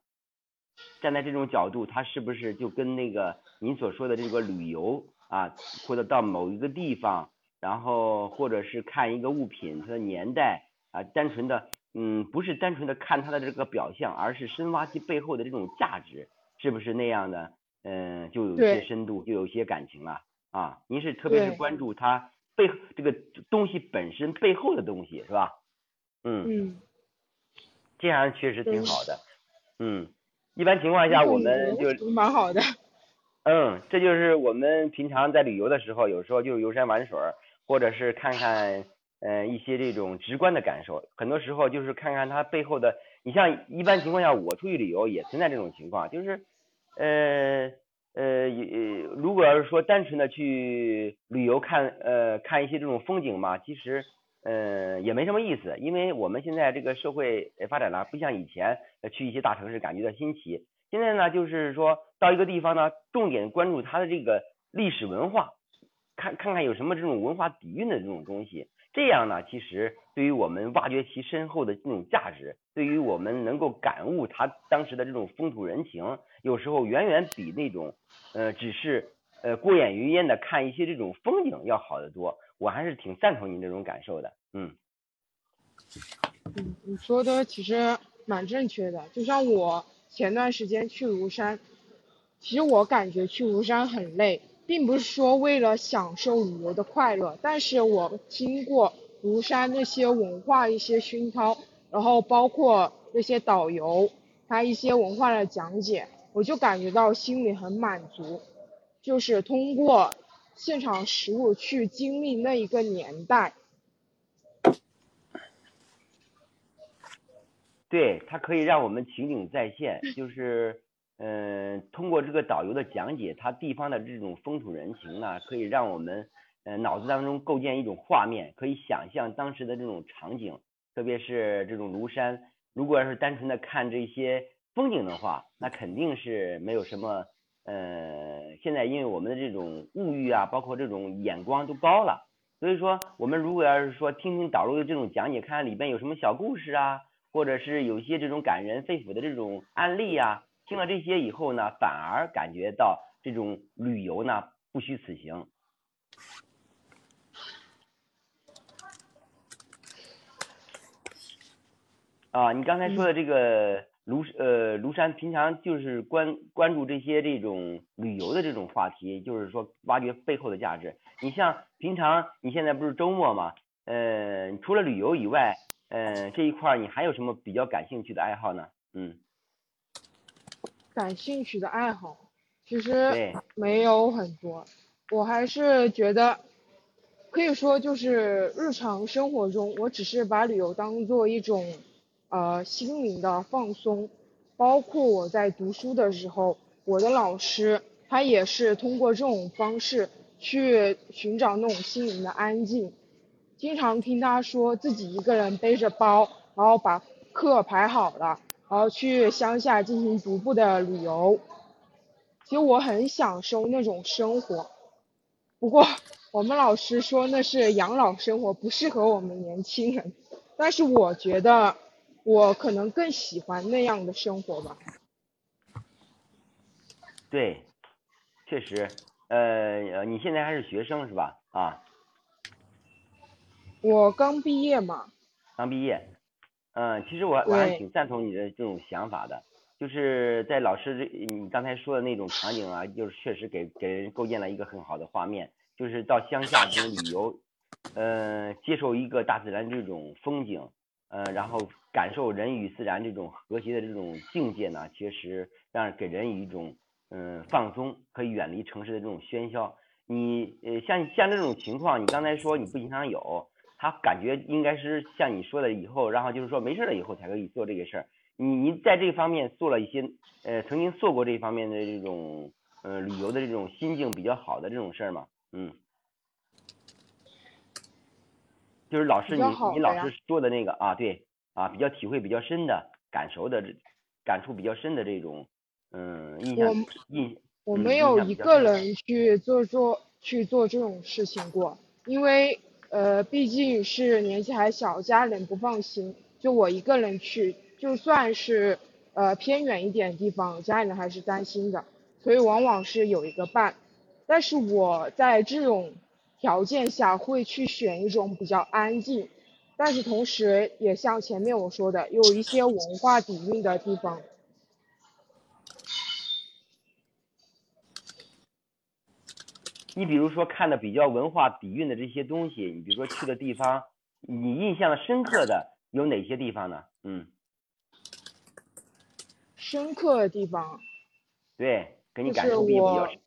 站在这种角度，它是不是就跟那个您所说的这个旅游啊，或者到某一个地方，然后或者是看一个物品它的年代啊，单纯的，嗯，不是单纯的看它的这个表象，而是深挖其背后的这种价值，是不是那样的？嗯，就有一些深度，就有一些感情了啊。您是特别是关注它背这个东西本身背后的东西，是吧？嗯。嗯。这样确实挺好的。嗯。一般情况下我们就蛮好的。嗯，这就是我们平常在旅游的时候，有时候就游山玩水，或者是看看嗯一些这种直观的感受。很多时候就是看看它背后的。你像一般情况下，我出去旅游也存在这种情况，就是呃呃如果要是说单纯的去旅游看呃看一些这种风景嘛，其实嗯也没什么意思，因为我们现在这个社会发展呢，不像以前去一些大城市感觉到新奇。现在呢，就是说到一个地方呢，重点关注它的这个历史文化，看看看有什么这种文化底蕴的这种东西。这样呢，其实对于我们挖掘其深厚的这种价值，对于我们能够感悟它当时的这种风土人情，有时候远远比那种呃只是呃过眼云烟的看一些这种风景要好得多。我还是挺赞同你这种感受的，嗯。嗯，你说的其实蛮正确的，就像我。前段时间去庐山，其实我感觉去庐山很累，并不是说为了享受旅游的快乐，但是我经过庐山那些文化一些熏陶，然后包括那些导游他一些文化的讲解，我就感觉到心里很满足，就是通过现场实物去经历那一个年代。对，它可以让我们情景再现，就是，嗯，通过这个导游的讲解，它地方的这种风土人情呢，可以让我们，呃，脑子当中构建一种画面，可以想象当时的这种场景，特别是这种庐山，如果要是单纯的看这些风景的话，那肯定是没有什么，呃，现在因为我们的这种物欲啊，包括这种眼光都高了，所以说，我们如果要是说听听导游的这种讲解，看看里边有什么小故事啊。或者是有一些这种感人肺腑的这种案例啊，听了这些以后呢，反而感觉到这种旅游呢不虚此行。啊，你刚才说的这个庐呃庐山，平常就是关关注这些这种旅游的这种话题，就是说挖掘背后的价值。你像平常你现在不是周末嘛，呃，除了旅游以外。呃，这一块你还有什么比较感兴趣的爱好呢？嗯，感兴趣的爱好其实没有很多，我还是觉得可以说就是日常生活中，我只是把旅游当做一种呃心灵的放松，包括我在读书的时候，我的老师他也是通过这种方式去寻找那种心灵的安静。经常听他说自己一个人背着包，然后把课排好了，然后去乡下进行徒步的旅游。其实我很享受那种生活，不过我们老师说那是养老生活，不适合我们年轻人。但是我觉得我可能更喜欢那样的生活吧。对，确实，呃，你现在还是学生是吧？啊。我刚毕业嘛，刚毕业，嗯，其实我我还挺赞同你的这种想法的，就是在老师这你刚才说的那种场景啊，就是确实给给人构建了一个很好的画面，就是到乡下这种旅游，嗯，接受一个大自然这种风景，呃，然后感受人与自然这种和谐的这种境界呢，其实让给人一种嗯放松，可以远离城市的这种喧嚣。你呃像像这种情况，你刚才说你不经常有。他感觉应该是像你说的以后，然后就是说没事了以后才可以做这个事儿。你你在这方面做了一些呃，曾经做过这方面的这种呃旅游的这种心境比较好的这种事儿吗？嗯，就是老师你你老师说的那个啊，对啊，比较体会比较深的感受的感触比较深的这种嗯印象印。我没有一个人去做做去做这种事情过，因为。呃，毕竟是年纪还小，家人不放心，就我一个人去，就算是呃偏远一点地方，家人还是担心的，所以往往是有一个伴。但是我在这种条件下会去选一种比较安静，但是同时也像前面我说的，有一些文化底蕴的地方。你比如说看的比较文化底蕴的这些东西，你比如说去的地方，你印象深刻的有哪些地方呢？嗯，深刻的地方。对，给你感受比比较我深。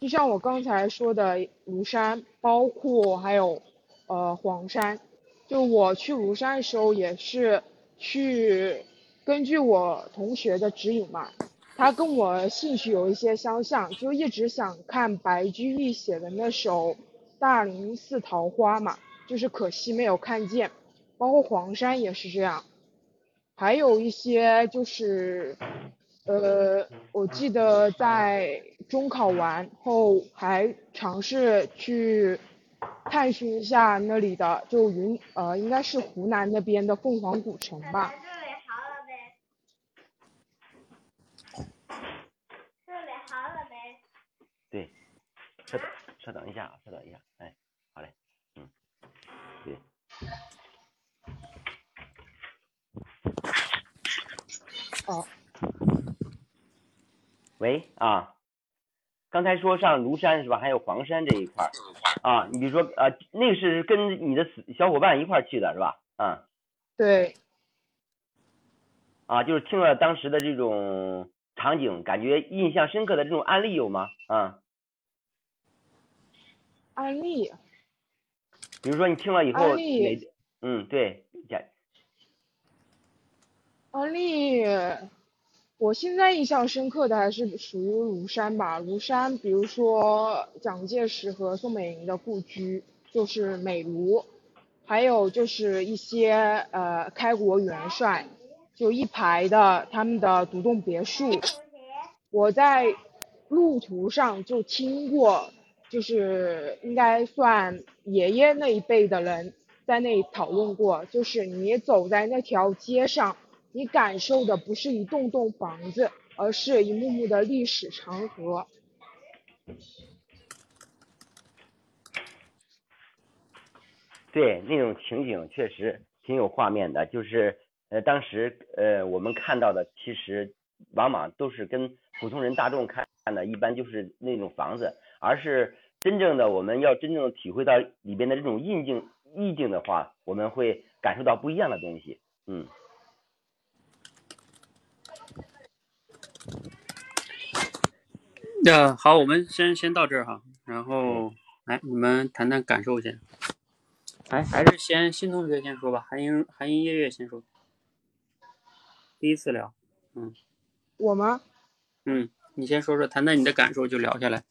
就像我刚才说的，庐山，包括还有呃黄山，就我去庐山的时候也是去根据我同学的指引嘛，他跟我兴趣有一些相像，就一直想看白居易写的那首《大林寺桃花》嘛，就是可惜没有看见，包括黄山也是这样，还有一些就是。呃，我记得在中考完后还尝试去探寻一下那里的，就云呃应该是湖南那边的凤凰古城吧。这里好了没？这里好了没？对，稍等，稍等一下啊，稍等一下，哎，好嘞，嗯，对，哦，喂啊，刚才说上庐山是吧？还有黄山这一块儿啊，你比如说啊，那个是跟你的小伙伴一块儿去的是吧？啊对，啊，就是听了当时的这种场景，感觉印象深刻的这种案例有吗？啊，案例，比如说你听了以后案例哪，嗯，对，讲安利，我现在印象深刻的还是属于庐山吧。庐山，比如说蒋介石和宋美龄的故居，就是美庐，还有就是一些呃开国元帅，就一排的他们的独栋别墅。我在路途上就听过，就是应该算爷爷那一辈的人在那里讨论过，就是你走在那条街上。你感受的不是一栋栋房子，而是一幕幕的历史长河。对，那种情景确实挺有画面的，就是呃，当时呃我们看到的，其实往往都是跟普通人大众看的，一般就是那种房子，而是真正的我们要真正体会到里边的这种意境意境的话，我们会感受到不一样的东西，嗯。那、好，我们先先到这儿哈，然后来你们谈谈感受先。哎，还是先新同学先说吧，韩英韩英月月先说。第一次聊，嗯我吗？嗯，你先说说，谈谈你的感受就聊下来。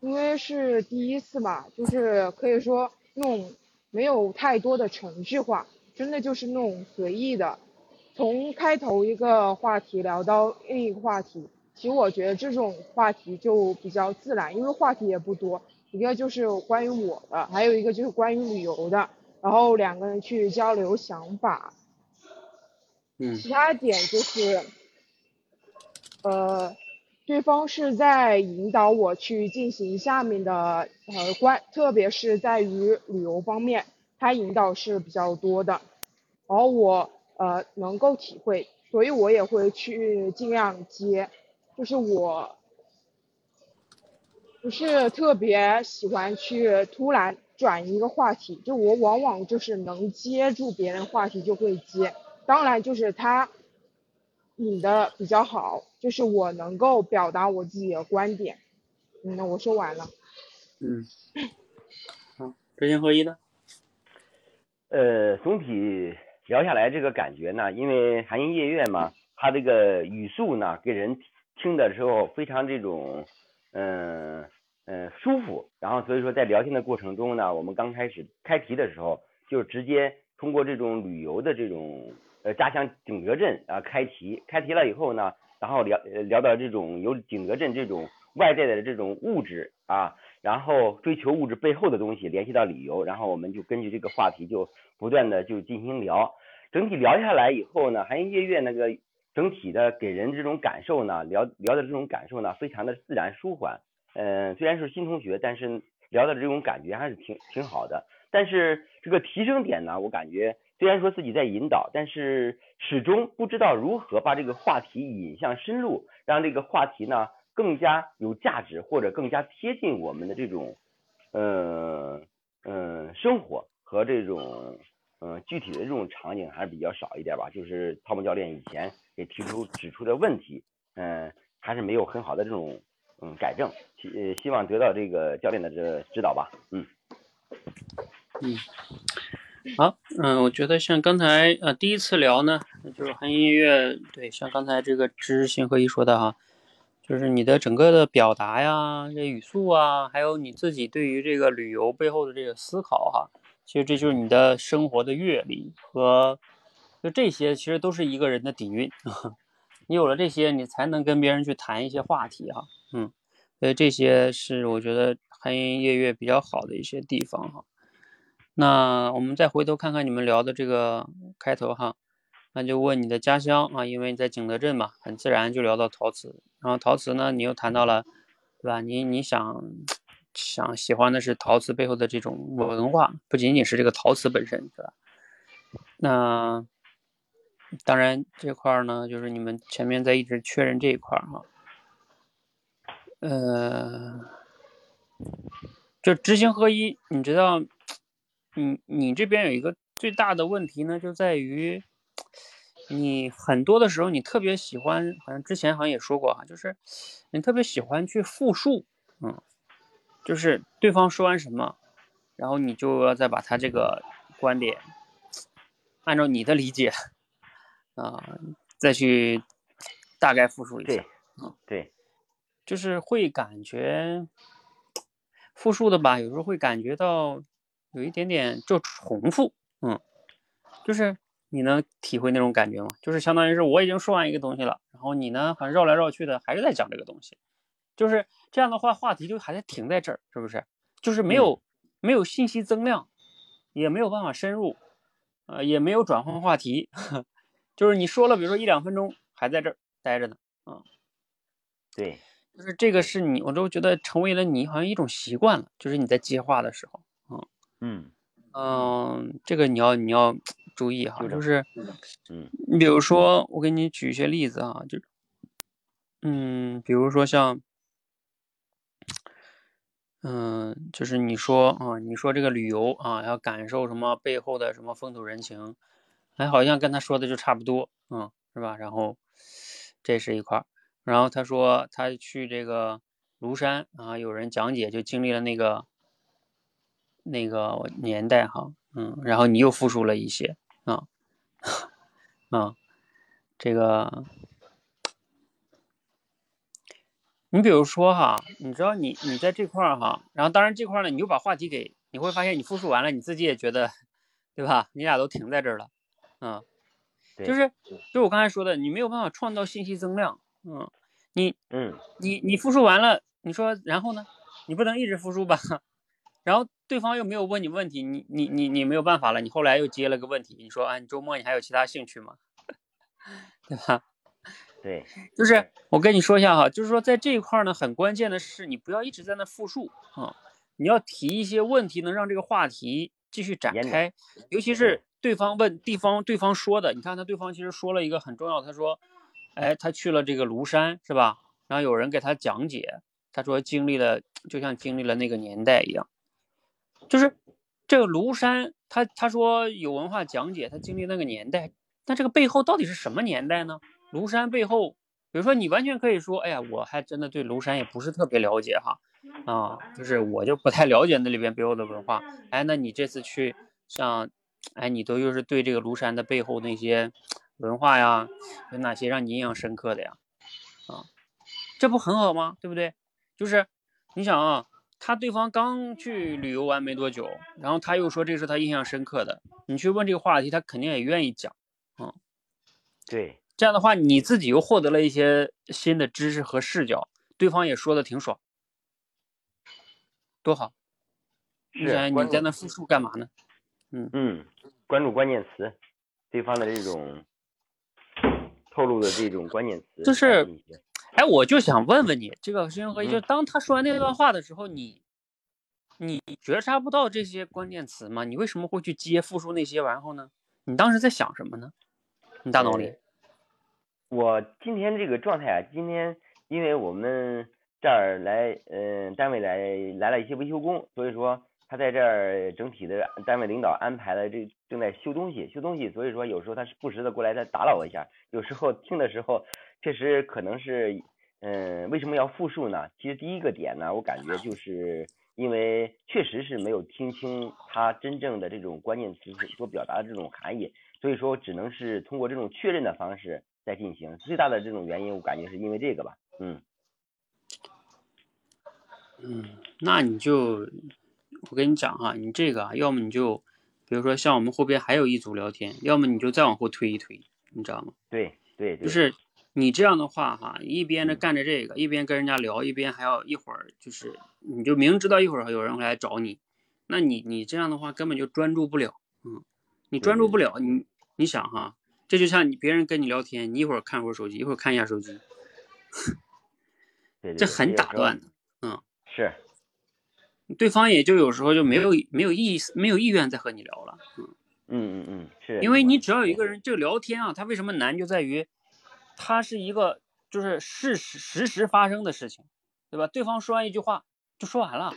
因为是第一次嘛，就是可以说那种没有太多的程序化，真的就是那种随意的，从开头一个话题聊到另一个话题。其实我觉得这种话题就比较自然，因为话题也不多，一个就是关于我的，还有一个就是关于旅游的，然后两个人去交流想法。嗯其他点就是，呃，对方是在引导我去进行下面的呃关，特别是在于旅游方面，他引导是比较多的，然后我呃能够体会，所以我也会去尽量接，就是我不是特别喜欢去突然转一个话题，就我往往就是能接住别人话题就会接，当然就是他引的比较好，就是我能够表达我自己的观点。嗯，那我说完了。嗯，好，知行合一呢。呃，总体聊下来这个感觉呢，因为寒音夜月嘛，它这个语速呢，给人听的时候非常这种，嗯嗯舒服。然后所以说在聊天的过程中呢，我们刚开始开题的时候，就直接通过这种旅游的这种呃家乡景德镇啊开题，开题了以后呢，然后聊聊到这种有景德镇这种外在的这种物质啊。然后追求物质背后的东西，联系到旅游，然后我们就根据这个话题就不断的就进行聊，整体聊下来以后呢，寒烟夜月那个整体的给人这种感受呢，聊聊的这种感受呢，非常的自然舒缓。嗯、虽然是新同学，但是聊的这种感觉还是挺挺好的。但是这个提升点呢，我感觉虽然说自己在引导，但是始终不知道如何把这个话题引向深入，让这个话题呢。更加有价值或者更加贴近我们的这种，呃，呃，生活和这种嗯，具体的这种场景还是比较少一点吧。就是汤姆教练以前给提出指出的问题，嗯，还是没有很好的这种嗯改正，希希望得到这个教练的这指导吧。嗯，嗯，好，嗯，我觉得像刚才呃第一次聊呢，就是韩音乐，对，像刚才这个知行合一说的哈，就是你的整个的表达呀，这语速啊，还有你自己对于这个旅游背后的这个思考哈，其实这就是你的生活的阅历和就这些，其实都是一个人的底蕴。你有了这些，你才能跟别人去谈一些话题哈，嗯，所以这些是我觉得韩音乐乐比较好的一些地方哈。那我们再回头看看你们聊的这个开头哈，那就问你的家乡啊，因为你在景德镇嘛，很自然就聊到陶瓷。然后陶瓷呢，你又谈到了，对吧？你你想想喜欢的是陶瓷背后的这种文化，不仅仅是这个陶瓷本身，对吧？那当然这块呢，就是你们前面在一直确认这一块儿哈，呃，就知行合一，你知道？你你这边有一个最大的问题呢，就在于你很多的时候，你特别喜欢，好像之前好像也说过哈，就是你特别喜欢去复述，嗯，就是对方说完什么，然后你就要再把他这个观点按照你的理解啊，再去大概复述一下，嗯，对，就是会感觉复述的吧，有时候会感觉到。有一点点就重复，嗯，就是你能体会那种感觉吗？就是相当于是我已经说完一个东西了，然后你呢，好像绕来绕去的还是在讲这个东西，就是这样的话，话题就还在停在这儿，是不是？就是没有没有信息增量，也没有办法深入，呃，也没有转换话题，就是你说了，比如说一两分钟还在这儿待着呢，嗯，对，就是这个是你，我都觉得成为了你好像一种习惯了，就是你在接话的时候。嗯嗯，这个你要你要注意哈，就是，嗯，你比如说我给你举一些例子啊，就，嗯，比如说像，嗯，就是你说啊，你说这个旅游啊，要感受什么背后的什么风土人情，哎好像跟他说的就差不多，嗯，是吧？然后这是一块儿，然后他说他去这个庐山啊，有人讲解就经历了那个。那个年代哈，嗯，然后你又复述了一些啊，啊，这个，你比如说哈，你知道你你在这块儿哈，然后当然这块儿呢，你又把话题给，你会发现你复述完了，你自己也觉得，对吧？你俩都停在这儿了，嗯，就是，就我刚才说的，你没有办法创造信息增量，嗯，你，嗯，你你复述完了，你说然后呢？你不能一直复述吧？然后对方又没有问你问题，你你你你没有办法了。你后来又接了个问题，你说啊，你周末你还有其他兴趣吗？对吧？对，就是我跟你说一下哈，就是说在这一块呢，很关键的是你不要一直在那复述啊，你要提一些问题，能让这个话题继续展开。尤其是对方问地方，对方说的，你看他对方其实说了一个很重要，他说，哎，他去了这个庐山是吧？然后有人给他讲解，他说经历了，就像经历了那个年代一样。就是这个庐山，他他说有文化讲解，他经历那个年代，但这个背后到底是什么年代呢？庐山背后，比如说你完全可以说，哎呀，我还真的对庐山也不是特别了解哈，啊，就是我就不太了解那里边背后的文化。哎，那你这次去，像，哎，你都又是对这个庐山的背后那些文化呀，有哪些让你印象深刻的呀？啊，这不很好吗？对不对？就是你想啊。他对方刚去旅游完没多久，然后他又说这是他印象深刻的，你去问这个话题，他肯定也愿意讲，嗯，对，这样的话你自己又获得了一些新的知识和视角，对方也说的挺爽，多好。是，你在那复述干嘛呢？嗯嗯，关注关键词，对方的这种透露的这种关键词，就是。哎，我就想问问你，这个知行合一，就当他说完那段话的时候，你你觉察不到这些关键词吗？你为什么会去接复述那些然后呢？你当时在想什么呢？你大脑里？我今天这个状态啊，今天因为我们这儿来，嗯，单位来来了一些维修工，所以说他在这儿整体的单位领导安排了这正在修东西，修东西，所以说有时候他是不时的过来再打扰我一下。有时候听的时候，确实可能是，嗯，为什么要复述呢？其实第一个点呢，我感觉就是因为确实是没有听清他真正的这种关键词所表达的这种含义，所以说只能是通过这种确认的方式在进行。最大的这种原因，我感觉是因为这个吧，嗯。嗯，那你就，我跟你讲哈，你这个要么你就，比如说像我们后边还有一组聊天，要么你就再往后推一推，你知道吗？对对，就是你这样的话哈，一边的干着这个，一边跟人家聊，一边还要一会儿就是，你就明知道一会儿有人会来找你，那你你这样的话根本就专注不了，嗯，你专注不了，你你想哈，这就像你别人跟你聊天，你一会儿看会儿手机，一会儿看一下手机，这很打断的，嗯。是，对方也就有时候就没有没有意思，没有意愿再和你聊了。嗯嗯嗯嗯，是因为你只要有一个人，就聊天啊，他为什么难就在于，他是一个就是事实实时发生的事情，对吧？对方说完一句话就说完了，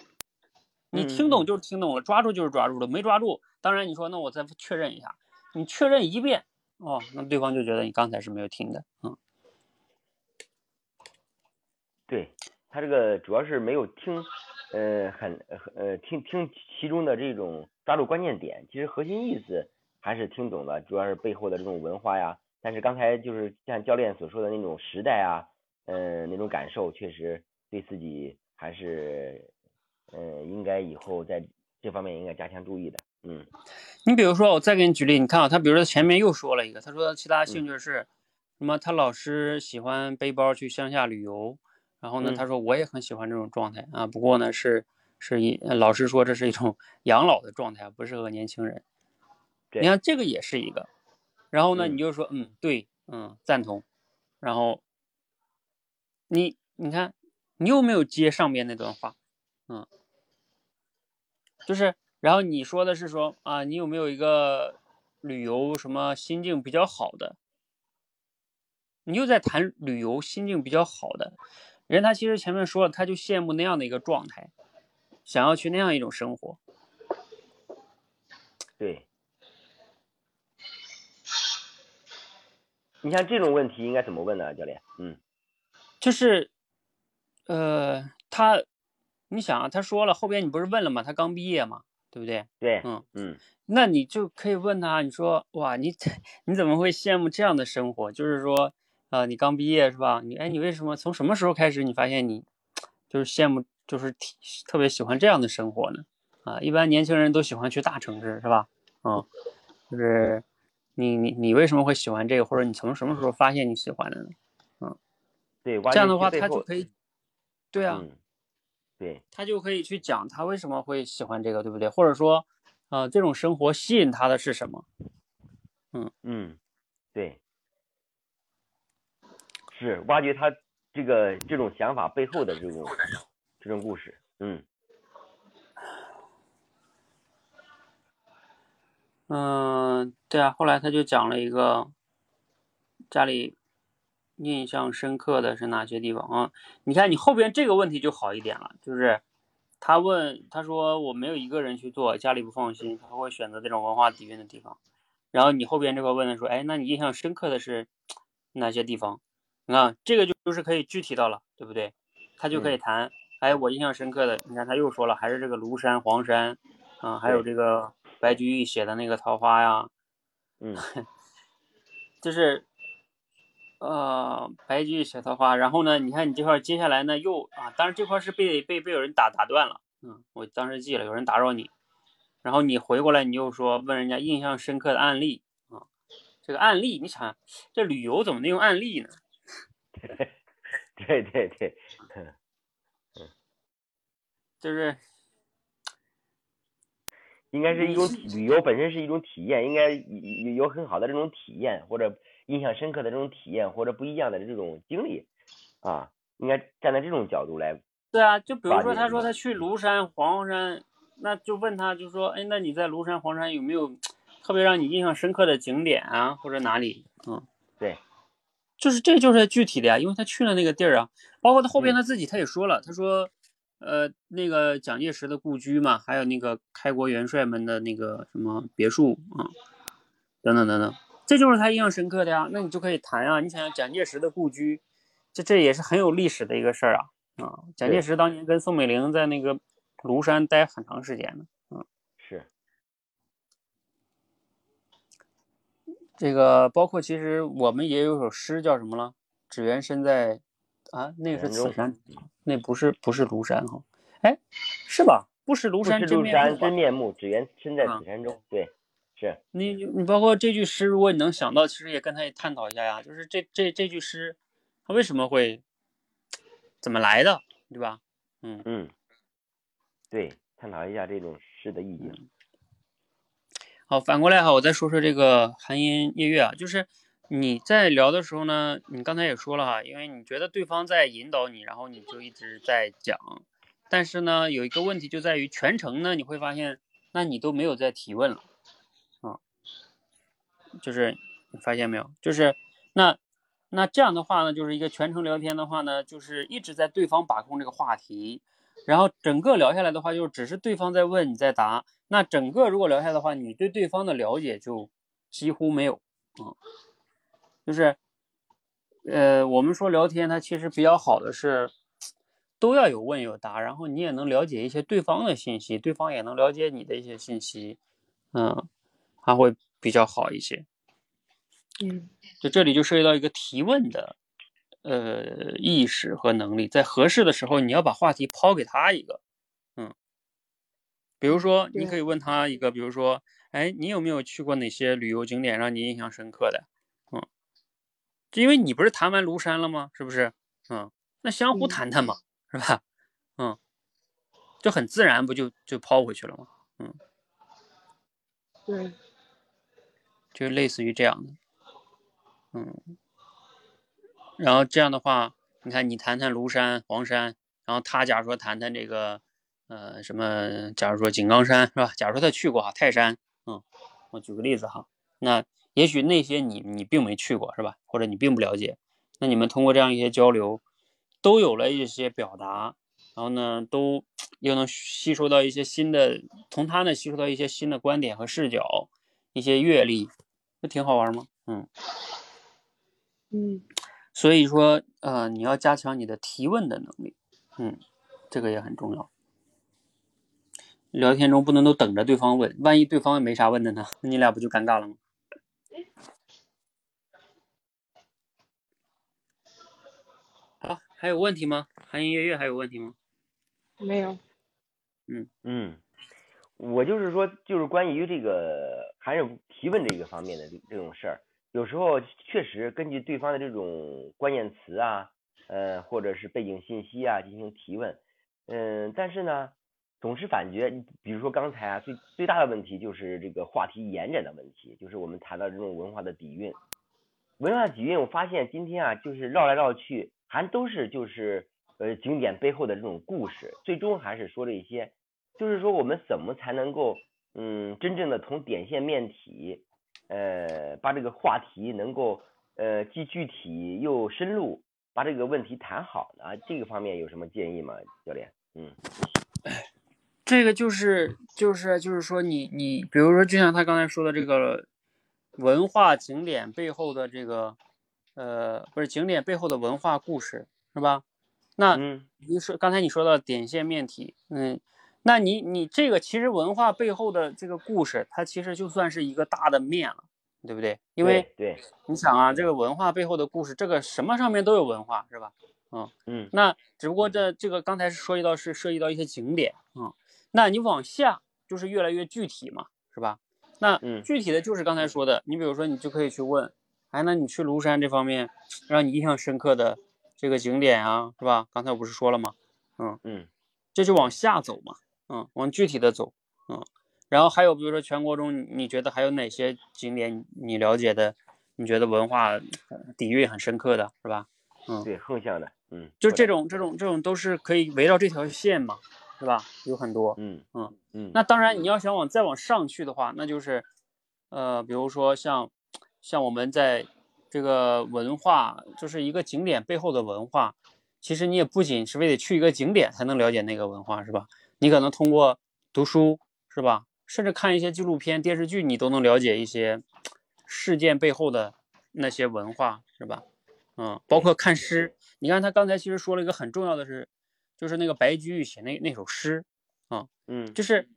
你听懂就是听懂了，抓住就是抓住了，没抓住，当然你说那我再确认一下，你确认一遍哦，那对方就觉得你刚才是没有听的，嗯，对。他这个主要是没有听，呃，很呃听听其中的这种抓住关键点，其实核心意思还是听懂了，主要是背后的这种文化呀。但是刚才就是像教练所说的那种时代啊，嗯，那种感受，确实对自己还是，嗯，应该以后在这方面应该加强注意的。嗯，你比如说，我再给你举例，你看啊，他比如说前面又说了一个，他说其他兴趣是什么？他老师喜欢背包去乡下旅游。然后呢，他说我也很喜欢这种状态啊，不过呢是是一老师说这是一种 养老的状态，不适合年轻人。你看这个也是一个，然后呢你就说嗯对嗯赞同，然后你你看你有没有接上边那段话？嗯，就是然后你说的是说啊你有没有一个旅游什么心境比较好的？你又在谈旅游心境比较好的。人他其实前面说了，他就羡慕那样的一个状态，想要去那样一种生活。对，你像这种问题应该怎么问呢，教练？嗯，就是，呃，他，你想啊，他说了后边你不是问了吗？他刚毕业嘛，对不对？对，嗯嗯，那你就可以问他，你说哇，你 你怎么会羡慕这样的生活？就是说。啊，你刚毕业是吧？你哎，你为什么从什么时候开始，你发现你就是羡慕，就是特别喜欢这样的生活呢？啊，一般年轻人都喜欢去大城市是吧？嗯，就是你你你为什么会喜欢这个，或者你从什么时候发现你喜欢的呢？嗯，对，这样的话他就可以，对啊，对，他就可以去讲他为什么会喜欢这个，对不对？或者说，啊，这种生活吸引他的是什么？嗯嗯，对。是挖掘他这个这种想法背后的这种这种故事，嗯，嗯，对啊，后来他就讲了一个家里印象深刻的是哪些地方啊？你看你后边这个问题就好一点了，就是他问他说我没有一个人去做，家里不放心，他会选择这种文化底蕴的地方。然后你后边这个问的说，哎，那你印象深刻的是哪些地方？你看，这个就就是可以具体到了，对不对？他就可以谈。哎，我印象深刻的，你看他又说了，还是这个庐山、黄山，啊，还有这个白居易写的那个桃花呀，嗯，就是，呃，白居易写桃花。然后呢，你看你这块接下来呢又啊，当然这块是被被被有人打打断了，嗯，我当时记了，有人打扰你，然后你回过来你又说问人家印象深刻的案例啊，这个案例，你想这旅游怎么能用案例呢？对对对，嗯嗯，就是应该是一种旅游本身是一种体验，应该有有很好的这种体验，或者印象深刻的这种体验，或者不一样的这种经历啊，应该站在这种角度来。对啊，就比如说他说他去庐山、黄山，那就问他就说，哎，那你在庐山、黄山有没有特别让你印象深刻的景点啊，或者哪里？嗯，对。就是这就是具体的呀，因为他去了那个地儿啊，包括他后边他自己他也说了，他说，呃，那个蒋介石的故居嘛，还有那个开国元帅们的那个什么别墅啊，等等等等，这就是他印象深刻的呀。那你就可以谈啊，你想想蒋介石的故居，这这也是很有历史的一个事儿啊啊！蒋介石当年跟宋美龄在那个庐山待很长时间呢，嗯，是。这个包括其实我们也有首诗叫什么了？只缘身在啊，那个是此山，那不是不是庐山哈？哎，是吧？不识庐山真面目，只缘身在此山中。对，是你你包括这句诗，如果你能想到，其实也跟他也探讨一下呀。就是这这这句诗，它为什么会怎么来的，对吧？嗯嗯，对，探讨一下这种诗的意境。好，反过来哈，我再说说这个寒烟夜月啊，就是你在聊的时候呢，你刚才也说了哈，因为你觉得对方在引导你，然后你就一直在讲，但是呢，有一个问题就在于全程呢，你会发现，那你都没有在提问了，啊，就是你发现没有，就是那那这样的话呢，就是一个全程聊天的话呢，就是一直在对方把控这个话题，然后整个聊下来的话，就只是对方在问，你在答。那整个如果聊下来的话，你对对方的了解就几乎没有，嗯，就是，呃，我们说聊天，它其实比较好的是都要有问有答，然后你也能了解一些对方的信息，对方也能了解你的一些信息，嗯，它会比较好一些，嗯，就这里就涉及到一个提问的，呃，意识和能力，在合适的时候，你要把话题抛给他一个。嗯比如说，你可以问他一个，比如说，哎，你有没有去过哪些旅游景点让你印象深刻的？嗯，就因为你不是谈完庐山了吗？是不是？嗯，那相互谈谈嘛，是吧？嗯，就很自然，不就就抛回去了吗？嗯，对，就类似于这样的，嗯，然后这样的话，你看你谈谈庐山、黄山，然后他假如说谈谈这个。呃，什么？假如说井冈山是吧？假如说他去过哈泰山，嗯，我举个例子哈，那也许那些你你并没去过是吧？或者你并不了解，那你们通过这样一些交流，都有了一些表达，然后呢，都又能吸收到一些新的，从他那吸收到一些新的观点和视角，一些阅历，不挺好玩吗？嗯嗯，所以说呃，你要加强你的提问的能力，嗯，这个也很重要。聊天中不能都等着对方问，万一对方也没啥问的呢？那 你俩不就尴尬了吗？好，还有问题吗？寒烟月月还有问题吗？没有。嗯嗯，我就是说，就是关于这个还有提问这个方面的这种事儿，有时候确实根据对方的这种关键词啊，呃，或者是背景信息啊进行提问，嗯，但是呢。总是感觉，比如说刚才啊，最最大的问题就是这个话题延展的问题，就是我们谈到这种文化的底蕴。文化底蕴，我发现今天啊，就是绕来绕去，还都是就是呃景点背后的这种故事，最终还是说了一些，就是说我们怎么才能够嗯真正的从点线面体，呃把这个话题能够呃既具体又深入，把这个问题谈好啊？这个方面有什么建议吗，教练？嗯。这个就是就是就是说，你你比如说，就像他刚才说的这个文化景点背后的这个呃，不是景点背后的文化故事，是吧？那你说刚才你说到点线面体，嗯，那你你这个其实文化背后的这个故事，它其实就算是一个大的面了，对不对？因为对，你想啊，这个文化背后的故事，这个什么上面都有文化，是吧？嗯嗯，那只不过这这个刚才是涉及到是涉及到一些景点，嗯。那你往下就是越来越具体嘛，是吧？那具体的就是刚才说的，你比如说你就可以去问，哎，那你去庐山这方面让你印象深刻的这个景点啊，是吧？刚才我不是说了吗？嗯嗯，这就往下走嘛，嗯，往具体的走，嗯，然后还有比如说全国中你觉得还有哪些景点你了解的，你觉得文化底蕴很深刻的是吧？嗯，对，横向的，嗯，就这种这种这种都是可以围绕这条线嘛。是吧？有很多，嗯嗯嗯。那当然，你要想往再往上去的话，那就是，呃，比如说像，像我们在这个文化，就是一个景点背后的文化，其实你也不仅是非得去一个景点才能了解那个文化，是吧？你可能通过读书，是吧？甚至看一些纪录片、电视剧，你都能了解一些事件背后的那些文化，是吧？嗯，包括看诗，你看他刚才其实说了一个很重要的是，就是那个白居易写那那首诗啊，嗯，就是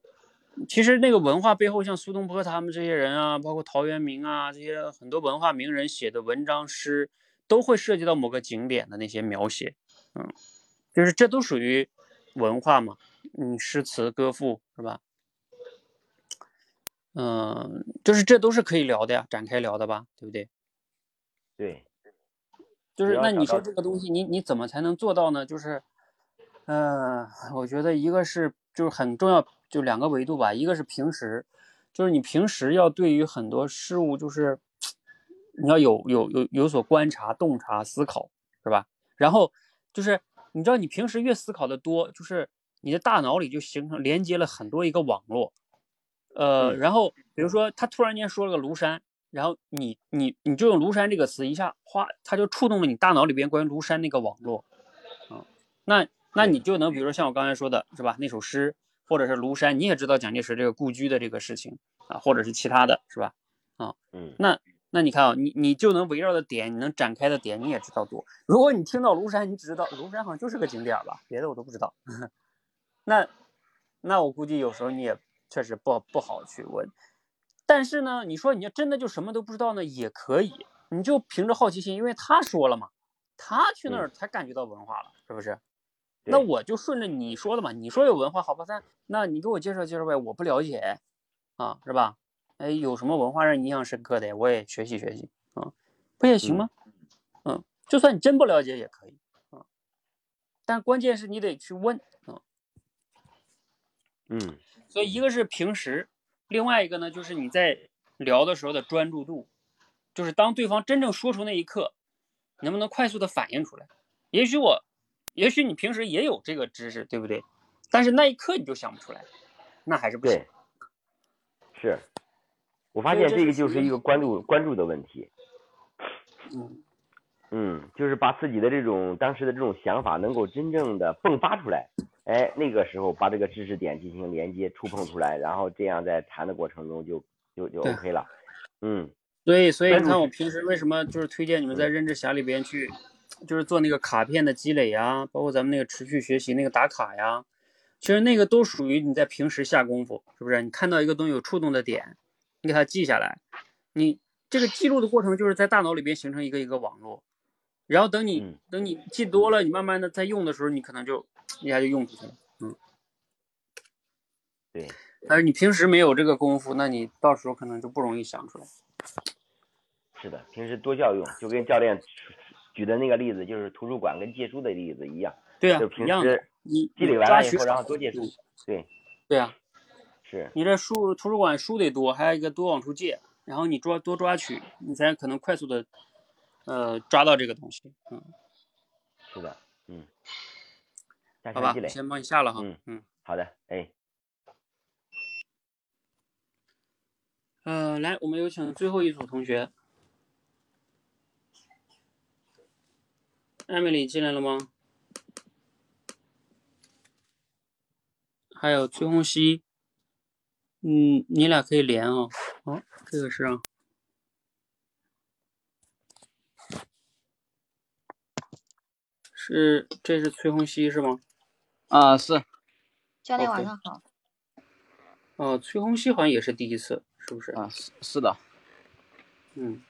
其实那个文化背后，像苏东坡他们这些人啊，包括陶渊明啊这些很多文化名人写的文章诗，都会涉及到某个景点的那些描写，嗯，就是这都属于文化嘛，嗯，诗词歌赋是吧？嗯，就是这都是可以聊的呀，展开聊的吧，对不对？对，就是那你说这个东西，你你怎么才能做到呢？就是，呃，我觉得一个是就是很重要，就两个维度吧。一个是平时，就是你平时要对于很多事物，就是你要有有有有所观察、洞察、思考，是吧？然后就是你知道，你平时越思考的多，就是你的大脑里就形成连接了很多一个网络。呃，嗯然后比如说他突然间说了个庐山，然后你你你就用庐山这个词一下，哗，他就触动了你大脑里边关于庐山那个网络，啊，那那你就能比如说像我刚才说的是吧，那首诗，或者是庐山，你也知道蒋介石这个故居的这个事情啊，或者是其他的是吧？啊嗯，那那你看啊，你你就能围绕的点，你能展开的点，你也知道多。如果你听到庐山，你只知道庐山好像就是个景点吧，别的我都不知道。那那我估计有时候你也确实不不好去问。但是呢，你说你要真的就什么都不知道呢，也可以，你就凭着好奇心，因为他说了嘛，他去那儿才感觉到文化了，是不是？那我就顺着你说的嘛，你说有文化，好吧，那那你给我介绍介绍呗，我不了解，啊，是吧？哎，有什么文化让你印象深刻的，我也学习学习啊，不也行吗？嗯，就算你真不了解也可以啊，但关键是你得去问啊。嗯，所以一个是平时，另外一个呢就是你在聊的时候的专注度，就是当对方真正说出那一刻，能不能快速的反应出来？也许我，也许你平时也有这个知识，对不对？但是那一刻你就想不出来，那还是不行对。，是，我发现这这个就是一个关注关注的问题。嗯，嗯，就是把自己的这种当时的这种想法能够真正的迸发出来，哎，那个时候把这个知识点进行连接、触碰出来，然后这样在谈的过程中就就就 OK 了。嗯，所以所以你看我平时为什么就是推荐你们在认知侠里边去，就是做那个卡片的积累呀，包括咱们那个持续学习那个打卡呀，其实那个都属于你在平时下功夫，是不是？你看到一个东西有触动的点，你给它记下来，你这个记录的过程就是在大脑里边形成一个一个网络，然后等你、嗯等你记多了，你慢慢的在用的时候，你可能就一下就用出去了。嗯对，但是你平时没有这个功夫，那你到时候可能就不容易想出来。是的，平时多教用，就跟教练举的那个例子，就是图书馆跟借书的例子一样，对啊就，平时，你积累完了以后，然后多借书嗯。对，对啊，是，你这书图书馆书得多，还有一个多往出借，然后你抓多抓取，你才可能快速的呃抓到这个东西。嗯，是的，嗯，好吧，先帮你下了哈。嗯嗯好的，哎，呃，来，我们有请最后一组同学。艾米丽进来了吗？还有崔红熙，嗯，你俩可以连啊。好、这个是啊。是，这是崔红熙是吗？啊，是教练晚上好。哦，崔红熙好像也是第一次，是不是？啊，是是的，嗯，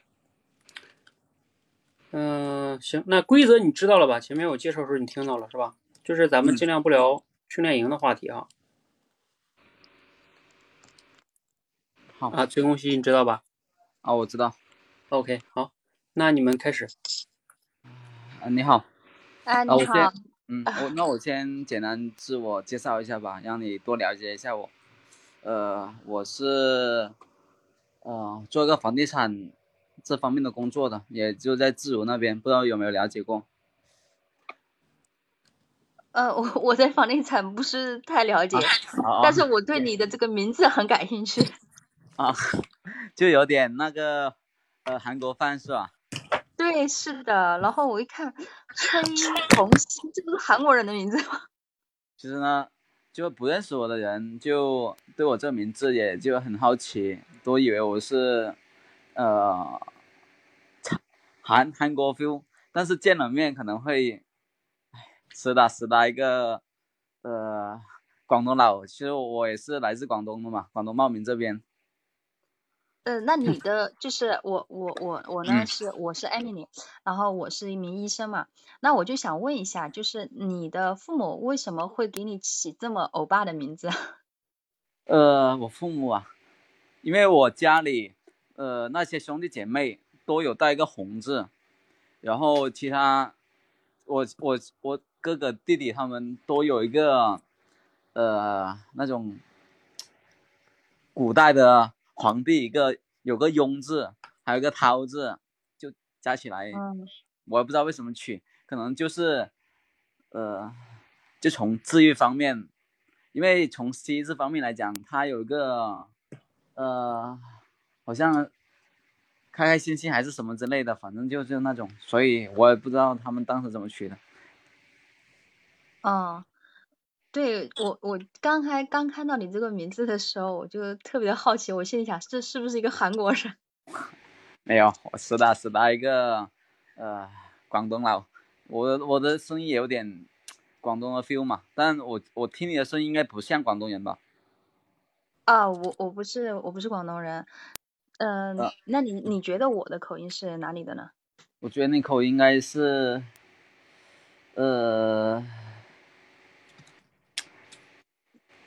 嗯、行，那规则你知道了吧？前面我介绍的时候你听到了是吧？就是咱们嗯尽量不聊训练营的话题啊。好啊，崔红熙你知道吧啊，我知道。？OK，好，那你们开始。啊，你好，啊，啊，我你好先，，嗯，我那我先简单自我介绍一下吧，让你多了解一下我。呃，我是呃做一个房地产这方面的工作的，也就在自如那边，不知道有没有了解过？呃，我我对房地产不是太了解，啊但是我对你的这个名字很感兴趣。啊，就有点那个呃韩国范是吧？对对，是的。然后我一看，崔红熙，这不是韩国人的名字吗？其实呢，就不认识我的人就对我这名字也就很好奇，都以为我是呃韩韩国 feel，但是见了面可能会，哎，实打实打一个呃广东佬。其实我也是来自广东的嘛，广东茂名这边。呃，那你的就是我我我我呢是我是 Emily，然后我是一名医生嘛，那我就想问一下，就是你的父母为什么会给你起这么欧巴的名字？呃，我父母啊，因为我家里呃那些兄弟姐妹都有带一个红字，然后其他我我我哥哥弟弟他们都有一个呃那种古代的。皇帝一个有个雍字，还有个涛字，就加起来，我也不知道为什么取，可能就是，呃，就从字义方面，因为从西字方面来讲，它有一个，呃，好像开开心心还是什么之类的，反正就是那种，所以我也不知道他们当时怎么取的。哦。对我，我刚开刚看到你这个名字的时候，我就特别好奇，我心里想，这是不是一个韩国人？没有，我是的，是的，一个呃广东佬。我我的声音也有点广东的 feel 嘛，但我我听你的声音应该不像广东人吧？啊，我我不是我不是广东人，嗯，那你你觉得我的口音是哪里的呢？我觉得那口音应该是，呃。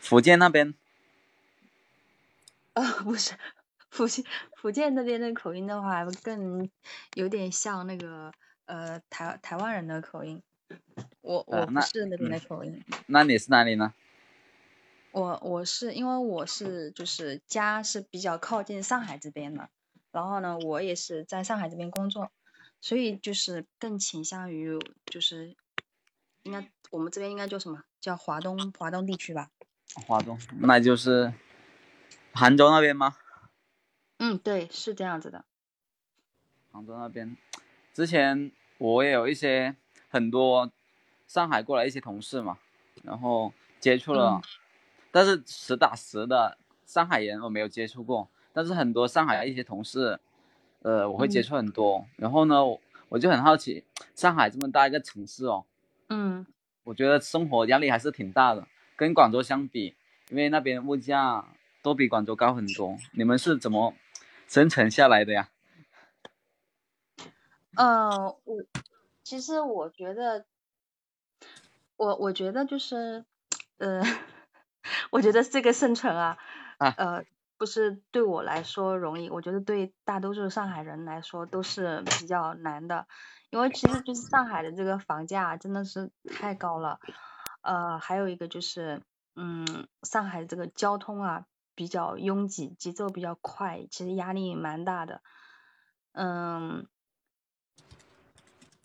福建那边，啊，不是，福建 福建那边的口音的话，更有点像那个呃台台湾人的口音。我我不是那边的口音。那你是哪里呢？我我是因为我是就是家是比较靠近上海这边的，然后呢，我也是在上海这边工作，所以就是更倾向于就是应该我们这边应该叫什么叫华东华东地区吧。华东，那就是杭州那边吗？嗯，对，是这样子的。杭州那边，之前我也有一些很多上海过来一些同事嘛，然后接触了，但是实打实的上海人我没有接触过，但是很多上海的一些同事，呃，我会接触很多。然后呢，我就很好奇，上海这么大一个城市哦，嗯，我觉得生活压力还是挺大的。跟广州相比，因为那边物价都比广州高很多，你们是怎么生存下来的呀？呃，我其实我觉得，我我觉得就是，呃，我觉得这个生存啊，呃，不是对我来说容易，我觉得对大多数上海人来说都是比较难的，因为其实就是上海的这个房价真的是太高了。呃，还有一个就是，嗯，上海这个交通啊比较拥挤，节奏比较快，其实压力蛮大的。嗯，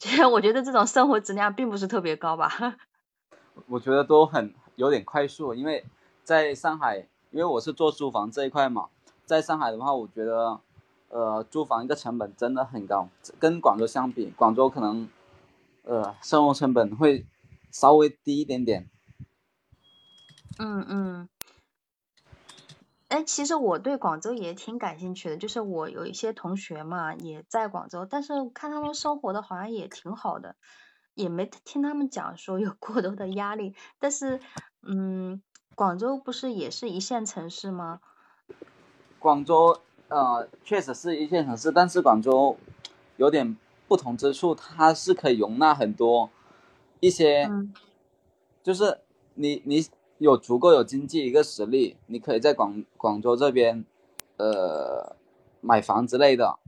其 实我觉得这种生活质量并不是特别高吧。我觉得都很有点快速，因为在上海，因为我是做租房这一块嘛，在上海的话，我觉得，呃，租房一个成本真的很高，跟广州相比，广州可能，呃，生活成本会。稍微低一点点。嗯嗯。哎，其实我对广州也挺感兴趣的，就是我有一些同学嘛也在广州，但是看他们生活的好像也挺好的，也没听他们讲说有过多的压力。但是，嗯，广州不是也是一线城市吗？广州呃确实是一线城市，但是广州有点不同之处，它是可以容纳很多。一些，就是你你有足够有经济一个实力，你可以在广广州这边，呃，买房之类的，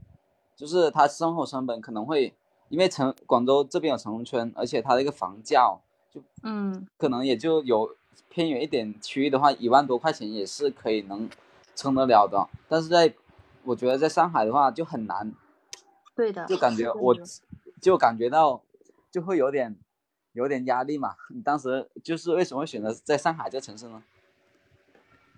就是他生活成本可能会，因为城广州这边有城中村，而且它的一个房价就，嗯，可能也就有偏远一点区域的话，一万多块钱也是可以能撑得了的，但是在我觉得在上海的话就很难，对的，就感觉我就感觉到就会有点。有点压力嘛？你当时就是为什么选择在上海这城市呢？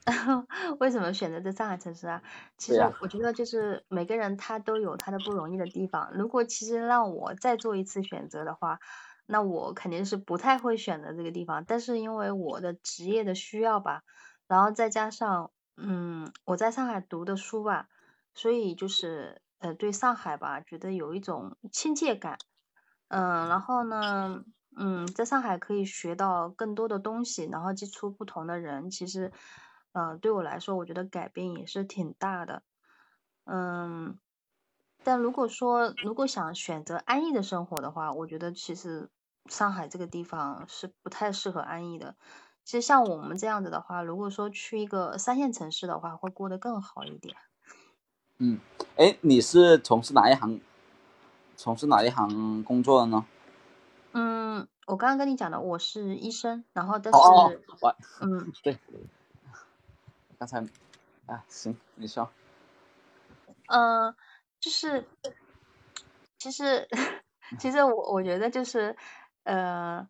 为什么选择在上海城市啊？其实我觉得就是每个人他都有他的不容易的地方。如果其实让我再做一次选择的话，那我肯定是不太会选择这个地方。但是因为我的职业的需要吧，然后再加上嗯我在上海读的书吧，所以就是呃对上海吧觉得有一种亲切感。嗯，然后呢？嗯，在上海可以学到更多的东西，然后接触不同的人，其实，嗯，对我来说，我觉得改变也是挺大的。嗯，但如果说如果想选择安逸的生活的话，我觉得其实上海这个地方是不太适合安逸的。其实像我们这样子的话，如果说去一个三线城市的话，会过得更好一点。嗯，哎，你是从事哪一行？从事哪一行工作的呢？嗯，我刚刚跟你讲的，我是医生，然后但是，嗯，对，刚才，啊，行，你说，嗯，就是，其实，其实我我觉得就是，呃，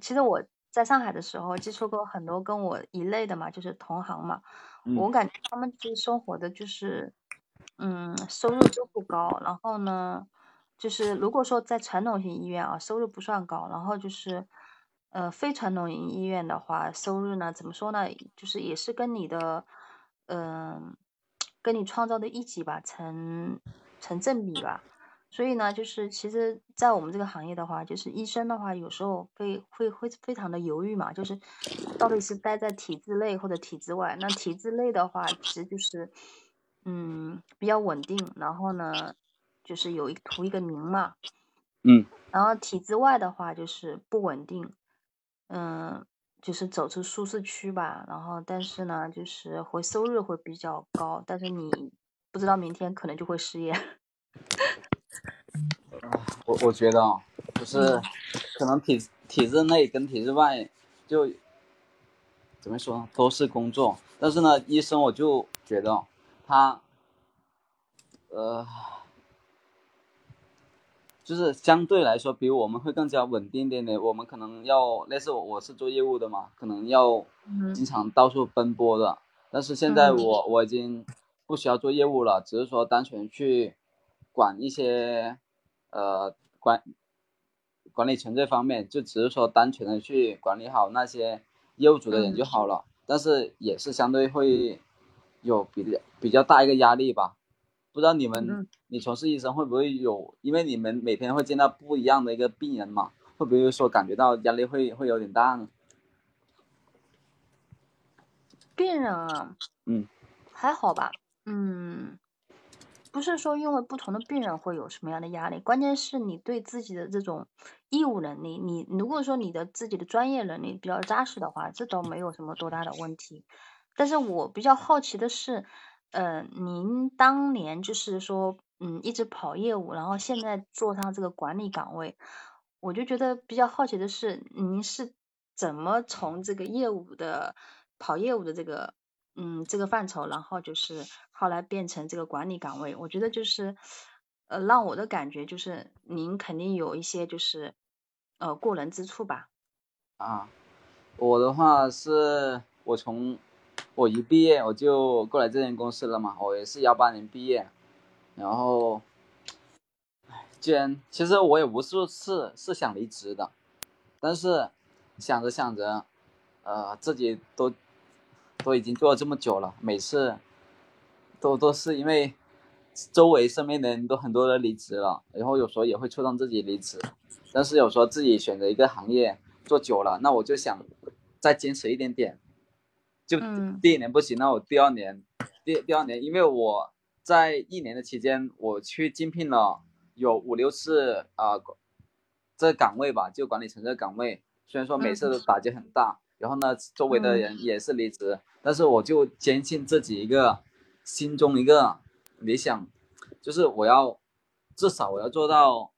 其实我在上海的时候接触过很多跟我一类的嘛，就是同行嘛，我感觉他们其实生活的就是，嗯，收入都不高，然后呢。就是如果说在传统型医院啊，收入不算高，然后就是，呃，非传统型医院的话，收入呢，怎么说呢？就是也是跟你的，嗯，跟你创造的一级吧，成成正比吧。所以呢，就是其实，在我们这个行业的话，就是医生的话，有时候会会会非常的犹豫嘛，就是到底是待在体制内或者体制外。那体制内的话，其实就是，嗯，比较稳定，然后呢。就是有一图一个名嘛，嗯，然后体制外的话就是不稳定，嗯，就是走出舒适区吧，然后但是呢，就是会收入会比较高，但是你不知道明天可能就会失业。我我觉得啊，就是可能体体制内跟体制外就怎么说都是工作，但是呢，医生我就觉得他，呃。就是相对来说，比我们会更加稳定一点点。我们可能要类似我，我是做业务的嘛，可能要经常到处奔波的。但是现在我我已经不需要做业务了，只是说单纯去管一些呃管管理层这方面，就只是说单纯的去管理好那些业务组的人就好了。但是也是相对会有比较比较大一个压力吧。不知道你们，你从事医生会不会有？因为你们每天会见到不一样的一个病人嘛，会不会说感觉到压力会会有点大呢？病人啊，嗯，还好吧，嗯，不是说因为不同的病人会有什么样的压力，关键是你对自己的这种义务能力，你如果说你的自己的专业能力比较扎实的话，这都没有什么多大的问题。但是我比较好奇的是。呃，您当年就是说，嗯，一直跑业务，然后现在坐上这个管理岗位，我就觉得比较好奇的是，您是怎么从这个业务的跑业务的这个，嗯，这个范畴，然后就是后来变成这个管理岗位？我觉得就是，呃，让我的感觉就是您肯定有一些就是，呃，过人之处吧？啊，我的话是我从。我一毕业我就过来这间公司了嘛，我也是幺八年毕业，然后，既然其实我也无数次是想离职的，但是想着想着，呃，自己都都已经做了这么久了，每次都都是因为周围身边的人都很多人离职了，然后有时候也会触动自己离职，但是有时候自己选择一个行业做久了，那我就想再坚持一点点。就第一年不行，那我第二年，第第二年，因为我在一年的期间，我去竞聘了有五六次啊，这岗位吧，就管理层这岗位，虽然说每次都打击很大，然后呢，周围的人也是离职，但是我就坚信自己一个心中一个理想，就是我要至少我要做到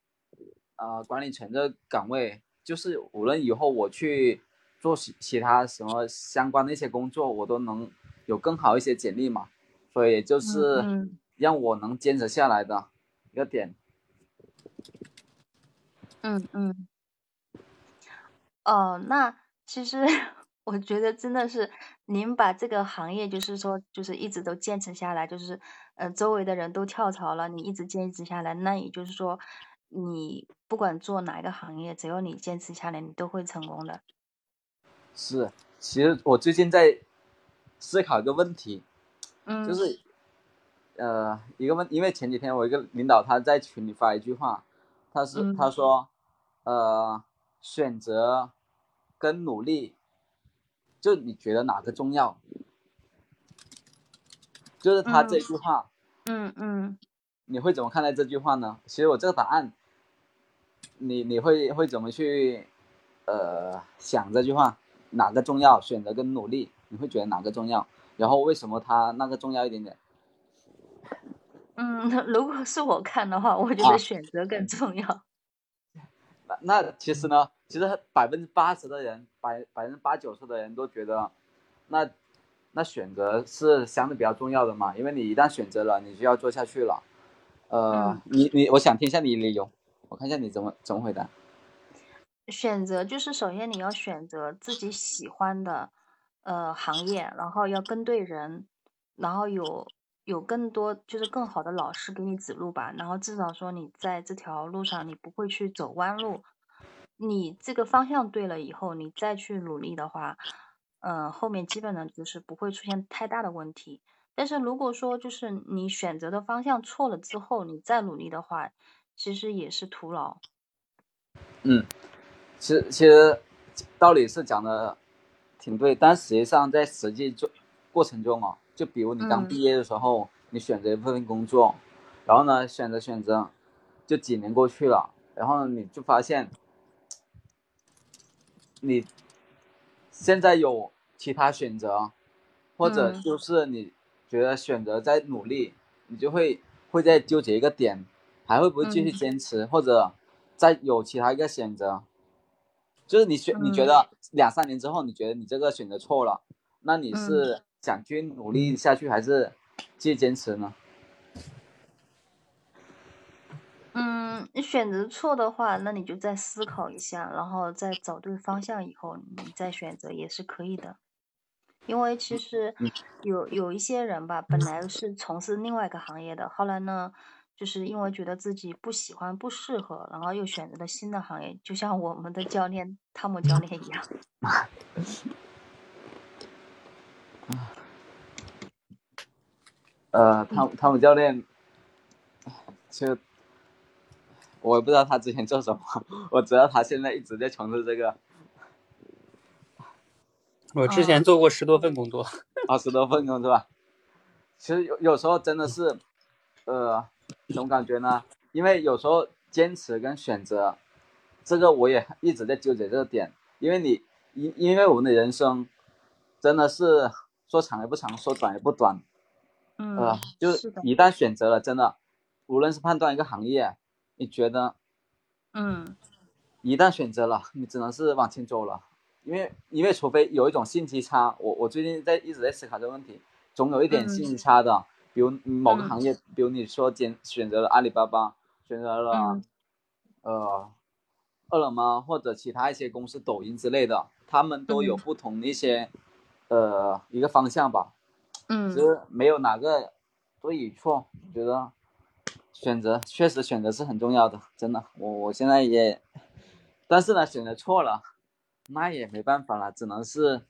啊管理层这岗位，就是无论以后我去。做其其他什么相关的一些工作，我都能有更好一些简历嘛，所以就是让我能坚持下来的一个点。嗯嗯。哦，那其实我觉得真的是您把这个行业，就是说，就是一直都坚持下来，就是呃，周围的人都跳槽了，你一直坚持下来，那也就是说，你不管做哪一个行业，只要你坚持下来，你都会成功的。是，其实我最近在思考一个问题，嗯，就是呃一个问，因为前几天我一个领导他在群里发一句话，他是他说，呃，选择跟努力。就你觉得哪个重要？就是他这句话，嗯嗯，你会怎么看待这句话呢？其实我这个答案，你你会会怎么去呃想这句话哪个重要？选择跟努力，你会觉得哪个重要？然后为什么他那个重要一点点？嗯，如果是我看的话，我觉得选择更重要。那那其实呢？其实百分之八十的人，百百分之八九十的人都觉得，那那选择是相对比较重要的嘛，因为你一旦选择了，你就要做下去了。呃，你你，我想听一下你理由，我看一下你怎么怎么回答。选择就是首先你要选择自己喜欢的呃行业，然后要跟对人，然后有有更多就是更好的老师给你指路吧，然后至少说你在这条路上你不会去走弯路。你这个方向对了以后，你再去努力的话，嗯，后面基本上就是不会出现太大的问题。但是如果说就是你选择的方向错了之后，你再努力的话，其实也是徒劳。嗯，其实其实道理是讲的挺对，但实际上在实际做过程中啊，就比如你刚毕业的时候，你选择一份工作，然后呢选择选择，就几年过去了，然后你就发现。你现在有其他选择，或者就是你觉得选择在努力，你就会会在纠结一个点，还会不会继续坚持，或者再有其他一个选择，就是你选你觉得两三年之后，你觉得你这个选择错了，那你是想去努力下去，还是继续坚持呢？嗯，你选择错的话，那你就再思考一下，然后再找对方向以后，你再选择也是可以的。因为其实有有一些人吧，本来是从事另外一个行业的，后来呢，就是因为觉得自己不喜欢、不适合，然后又选择了新的行业，就像我们的教练汤姆教练一样。呃，汤汤姆教练，就。我也不知道他之前做什么，我知道他现在一直在从事这个。我之前做过十多份工作，啊，十多份工作吧。其实有有时候真的是，呃，怎么感觉呢？因为有时候坚持跟选择，这个我也一直在纠结这个点。因为你，因因为我们的人生，真的是说长也不长，说短也不短。嗯。呃，就是一旦选择了，真的，无论是判断一个行业。你觉得，嗯，一旦选择了，你只能是往前走了，因为因为除非有一种信息差，我我最近在一直在思考这个问题，总有一点信息差的，比如某个行业，比如你说选选择了阿里巴巴，选择了呃饿了么或者其他一些公司，抖音之类的，他们都有不同的一些呃一个方向吧，嗯，其实没有哪个对与错，我觉得。选择确实选择是很重要的，真的，我我现在也，但是呢，选择错了，那也没办法了，只能是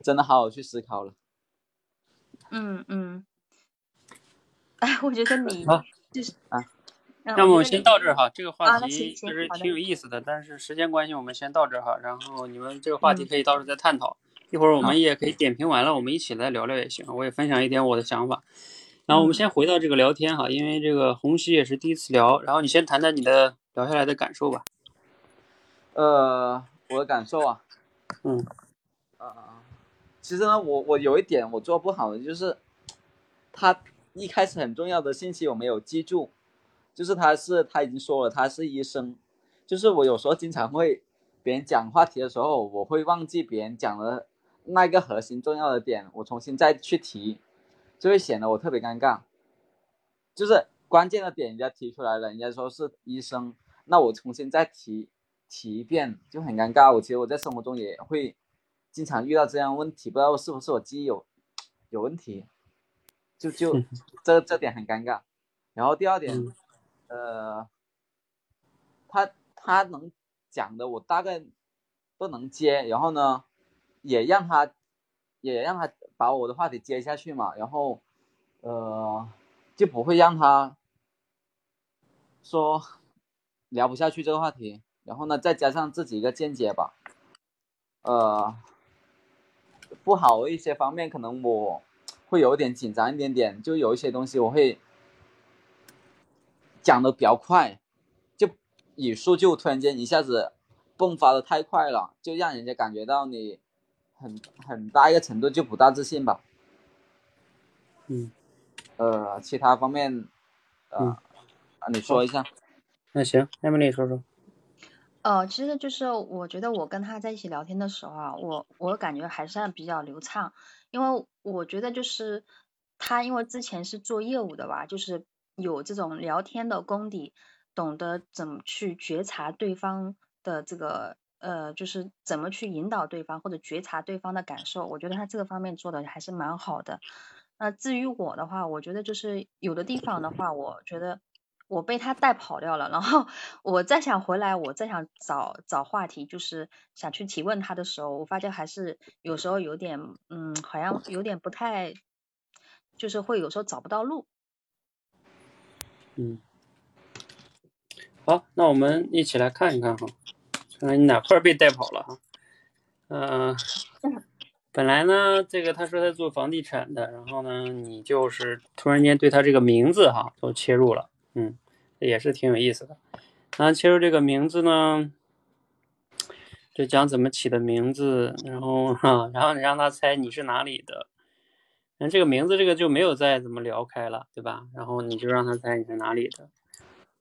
真的好好去思考了。嗯嗯，哎，我觉得你就是啊，那么我们先到这儿哈，这个话题其实挺有意思的，但是时间关系，我们先到这儿哈，然后你们这个话题可以到时候再探讨，一会儿我们也可以点评完了，我们一起来聊聊也行，我也分享一点我的想法。然后我们先回到这个聊天哈，因为这个红旗也是第一次聊，然后你先谈谈你的聊下来的感受吧。呃，我的感受啊，嗯，啊，其实呢，我我有一点我做不好的就是，他一开始很重要的信息我没有记住，就是他是他已经说了他是医生，就是我有时候经常会别人讲话题的时候，我会忘记别人讲的那个核心重要的点，我重新再去提。就会显得我特别尴尬，就是关键的点人家提出来了，人家说是医生，那我重新再提提一遍就很尴尬。我其实我在生活中也会经常遇到这样问题，不知道是不是我记忆有有问题，就就 这这点很尴尬。然后第二点，呃，他他能讲的我大概都能接，然后呢，也让他也让他把我的话题接下去嘛，然后呃就不会让他说聊不下去这个话题。然后呢，再加上自己一个见解吧，呃，不好一些方面，可能我会有点紧张一点点，就有一些东西我会讲的比较快，就语速就突然间一下子迸发的太快了，就让人家感觉到你很很大一个程度就不大自信吧。嗯，呃，其他方面，呃，你说一下。那行，艾米丽说说。呃，其实就是我觉得我跟他在一起聊天的时候啊，我我感觉还算比较流畅，因为我觉得就是他因为之前是做业务的吧，就是有这种聊天的功底，懂得怎么去觉察对方的这个呃，就是怎么去引导对方或者觉察对方的感受，我觉得他这个方面做的还是蛮好的。那至于我的话，我觉得就是有的地方的话，我觉得。我被他带跑掉了，然后我再想回来，我再想找找话题，就是想去提问他的时候，我发现还是有时候有点，嗯，好像有点不太，就是会有时候找不到路。嗯，好，那我们一起来看一看哈，看看你哪块被带跑了哈。嗯，本来呢，这个他说他做房地产的，然后呢，你就是突然间对他这个名字哈都切入了。嗯，也是挺有意思的。那切入这个名字呢，就讲怎么起的名字，然后哈，然后你让他猜你是哪里的。那这个名字这个就没有再怎么聊开了，对吧？然后你就让他猜你是哪里的。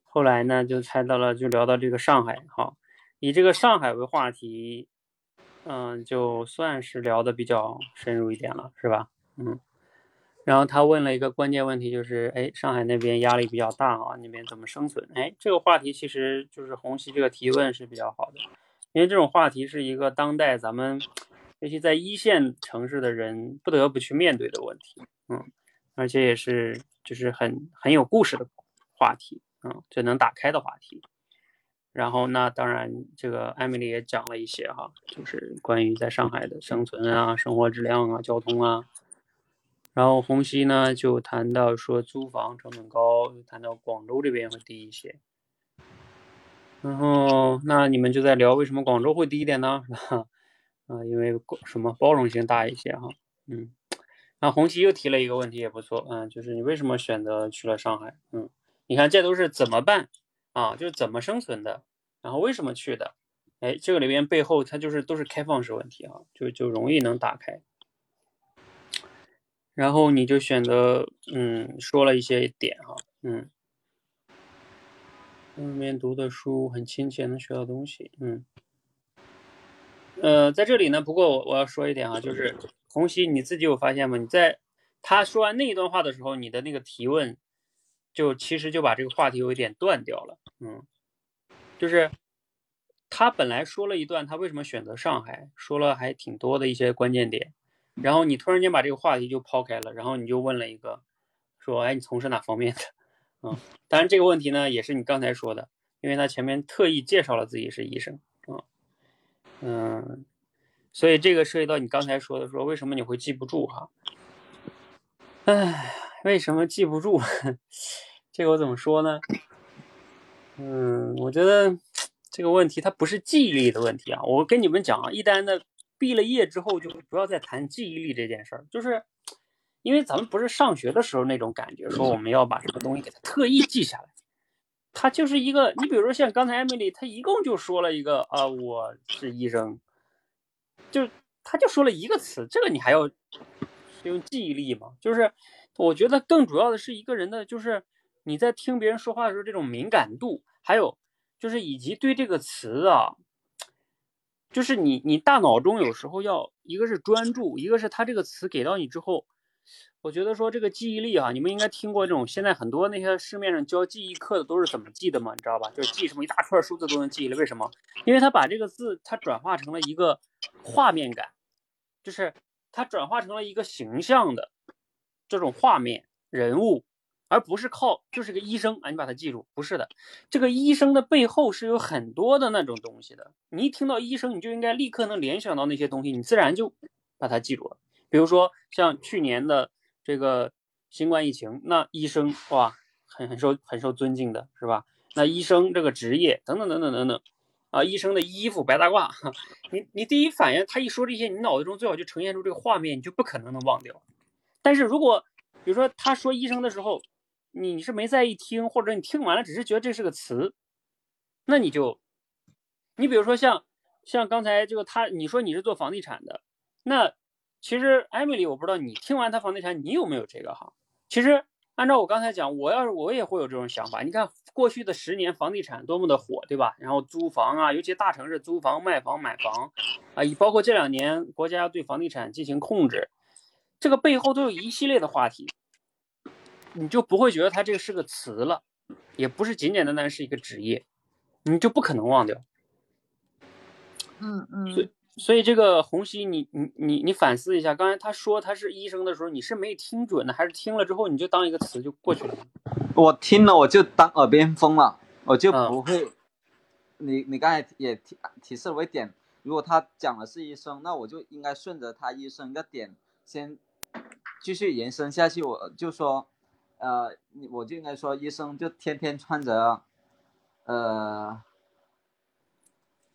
后来呢，就猜到了，就聊到这个上海，哈，以这个上海为话题，嗯，就算是聊的比较深入一点了，是吧？嗯。然后他问了一个关键问题，就是，哎，上海那边压力比较大啊，那边怎么生存？哎，这个话题其实就是红旗这个提问是比较好的，因为这种话题是一个当代咱们，尤其在一线城市的人不得不去面对的问题，嗯，而且也是就是很很有故事的话题，嗯，就能打开的话题。然后那当然，这个艾米丽也讲了一些哈，就是关于在上海的生存啊、生活质量啊、交通啊。然后红熙呢就谈到说租房成本高，谈到广州这边会低一些。然后那你们就在聊为什么广州会低一点呢？啊，因为什么包容性大一些哈。嗯，那红熙又提了一个问题也不错，嗯，就是你为什么选择去了上海？嗯，你看这都是怎么办啊？就是怎么生存的，然后为什么去的？哎，这个里边背后它就是都是开放式问题啊，就就容易能打开。然后你就选择，嗯，说了一些点哈，嗯，外面读的书很亲切，能学到东西，嗯，呃，在这里呢，不过我我要说一点啊，就是红熙你自己有发现吗？你在他说完那一段话的时候，你的那个提问，就其实就把这个话题有一点断掉了，嗯，就是他本来说了一段他为什么选择上海，说了还挺多的一些关键点。然后你突然间把这个话题就抛开了，然后你就问了一个，说，哎，你从事哪方面的？嗯，当然这个问题呢，也是你刚才说的，因为他前面特意介绍了自己是医生，嗯，嗯，所以这个涉及到你刚才说的，说为什么你会记不住哈？哎，为什么记不住？这个我怎么说呢？嗯，我觉得这个问题它不是记忆力的问题啊，我跟你们讲啊，一单的。毕了业之后就不要再谈记忆力这件事儿，就是因为咱们不是上学的时候那种感觉，说我们要把什么东西给它特意记下来。他就是一个，你比如说像刚才艾米丽，他一共就说了一个啊，我是医生，就他就说了一个词，这个你还要用记忆力吗？就是我觉得更主要的是一个人的，就是你在听别人说话的时候这种敏感度，还有就是以及对这个词啊。就是你，你大脑中有时候要一个是专注，一个是他这个词给到你之后，我觉得说这个记忆力啊，你们应该听过这种，现在很多那些市面上教记忆课的都是怎么记的嘛，你知道吧？就是记什么一大串数字都能记了，为什么？因为他把这个字它转化成了一个画面感，就是它转化成了一个形象的这种画面人物，而不是靠就是个医生啊，你把它记住，不是的，这个医生的背后是有很多的那种东西的。你一听到医生，你就应该立刻能联想到那些东西，你自然就把它记住了。比如说像去年的这个新冠疫情，那医生哇，很很受很受尊敬的是吧？那医生这个职业等等等等等等。啊，医生的衣服白大褂，你你第一反应，他一说这些，你脑子中最好就呈现出这个画面，你就不可能能忘掉。但是如果比如说他说医生的时候，你是没在意听，或者你听完了只是觉得这是个词，那你就，你比如说像像刚才这个他，你说你是做房地产的，那其实艾米丽，我不知道你听完他房地产，你有没有这个哈？其实。按照我刚才讲，我要是我也会有这种想法。你看过去的十年房地产多么的火，对吧？然后租房啊，尤其大城市租房、卖房、买房啊，以包括这两年国家对房地产进行控制，这个背后都有一系列的话题，你就不会觉得它这个是个词了，也不是简简单单是一个职业，你就不可能忘掉。嗯嗯。所以所以这个红熙，你你你你反思一下，刚才他说他是医生的时候，你是没听准呢，还是听了之后你就当一个词就过去了？我听了我就当耳边风了，我就不会。你你刚才也提提示了我一点，如果他讲的是医生，那我就应该顺着他医生的点先继续延伸下去。我就说，呃，我就应该说医生就天天穿着，呃，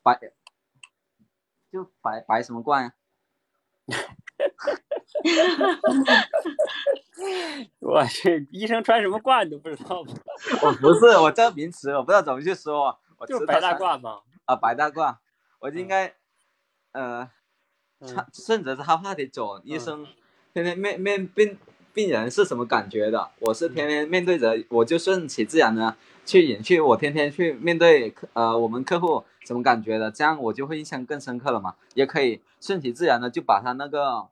白。就白白什么褂呀？我去，医生穿什么褂你都不知道吗？我不是，我这个名词我不知道怎么去说。我就是白大褂嘛？啊，白大褂，我就应该，呃，穿顺着他话题走。医生天天面面病病人是什么感觉的？我是天天面对着，我就顺其自然的去演去。我天天去面对客呃我们客户。什么感觉的？这样我就会印象更深刻了嘛？也可以顺其自然的就把他那个，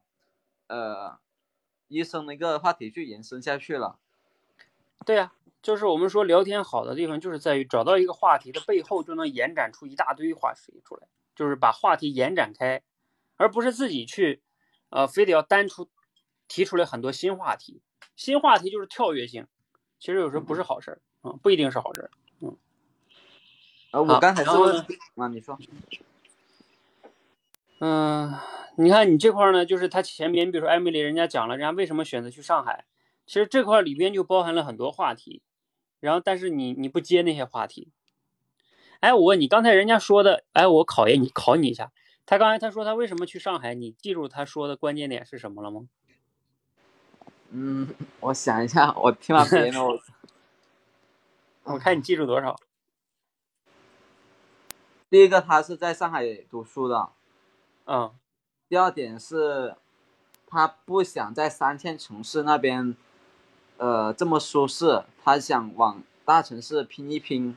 呃，医生的一个话题去延伸下去了。对呀，就是我们说聊天好的地方，就是在于找到一个话题的背后，就能延展出一大堆话题出来，就是把话题延展开，而不是自己去，呃，非得要单出提出来很多新话题。新话题就是跳跃性，其实有时候不是好事儿啊，不一定是好事儿。呃，我刚才说啊，你说，嗯，你看你这块呢，就是他前面，比如说艾米丽，人家讲了，人家为什么选择去上海，其实这块里边就包含了很多话题，然后但是你你不接那些话题，哎，我问你，刚才人家说的，哎，我考验你，考你一下，他刚才他说他为什么去上海，你记住他说的关键点是什么了吗？嗯，我想一下，我听到别人的，我 我看你记住多少。第一个，他是在上海读书的，嗯。第二点是，他不想在三线城市那边，呃，这么舒适，他想往大城市拼一拼。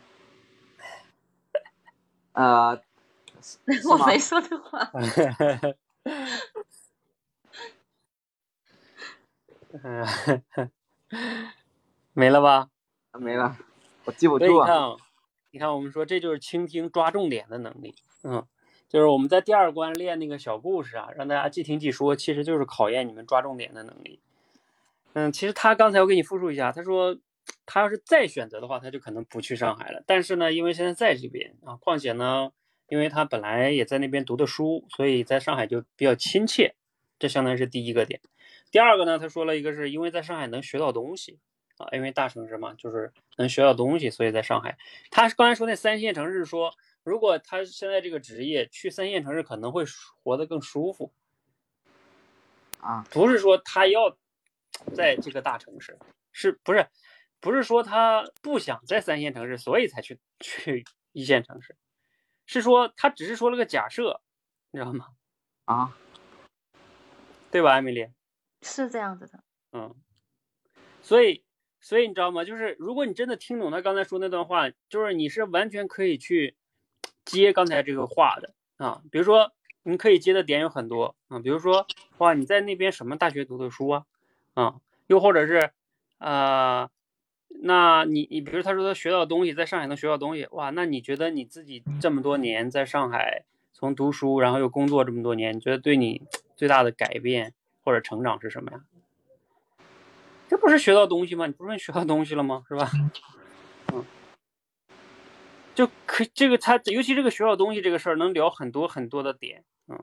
呃，我没说的话。没了吧？没了，我记不住啊。你看，我们说这就是倾听抓重点的能力，嗯，就是我们在第二关练那个小故事啊，让大家即听即说，其实就是考验你们抓重点的能力。嗯，其实他刚才我给你复述一下，他说他要是再选择的话，他就可能不去上海了。但是呢，因为现在在这边啊，况且呢，因为他本来也在那边读的书，所以在上海就比较亲切，这相当于是第一个点。第二个呢，他说了一个是因为在上海能学到东西。啊，因为大城市嘛，就是能学到东西，所以在上海。他刚才说那三线城市，说如果他现在这个职业去三线城市，可能会活得更舒服。啊，不是说他要在这个大城市，是不是？不是说他不想在三线城市，所以才去去一线城市，是说他只是说了个假设，你知道吗？啊，对吧，艾米丽？是这样子的。嗯，所以。所以你知道吗？就是如果你真的听懂他刚才说那段话，就是你是完全可以去接刚才这个话的啊。比如说，你可以接的点有很多啊。比如说，哇，你在那边什么大学读的书啊？啊，又或者是，呃，那你你比如他说他学到东西，在上海能学到东西，哇，那你觉得你自己这么多年在上海？从读书然后又工作这么多年，你觉得对你最大的改变或者成长是什么呀？这不是学到东西吗？你不是学到东西了吗？是吧？嗯，就可这个他尤其这个学到东西这个事儿能聊很多很多的点，嗯。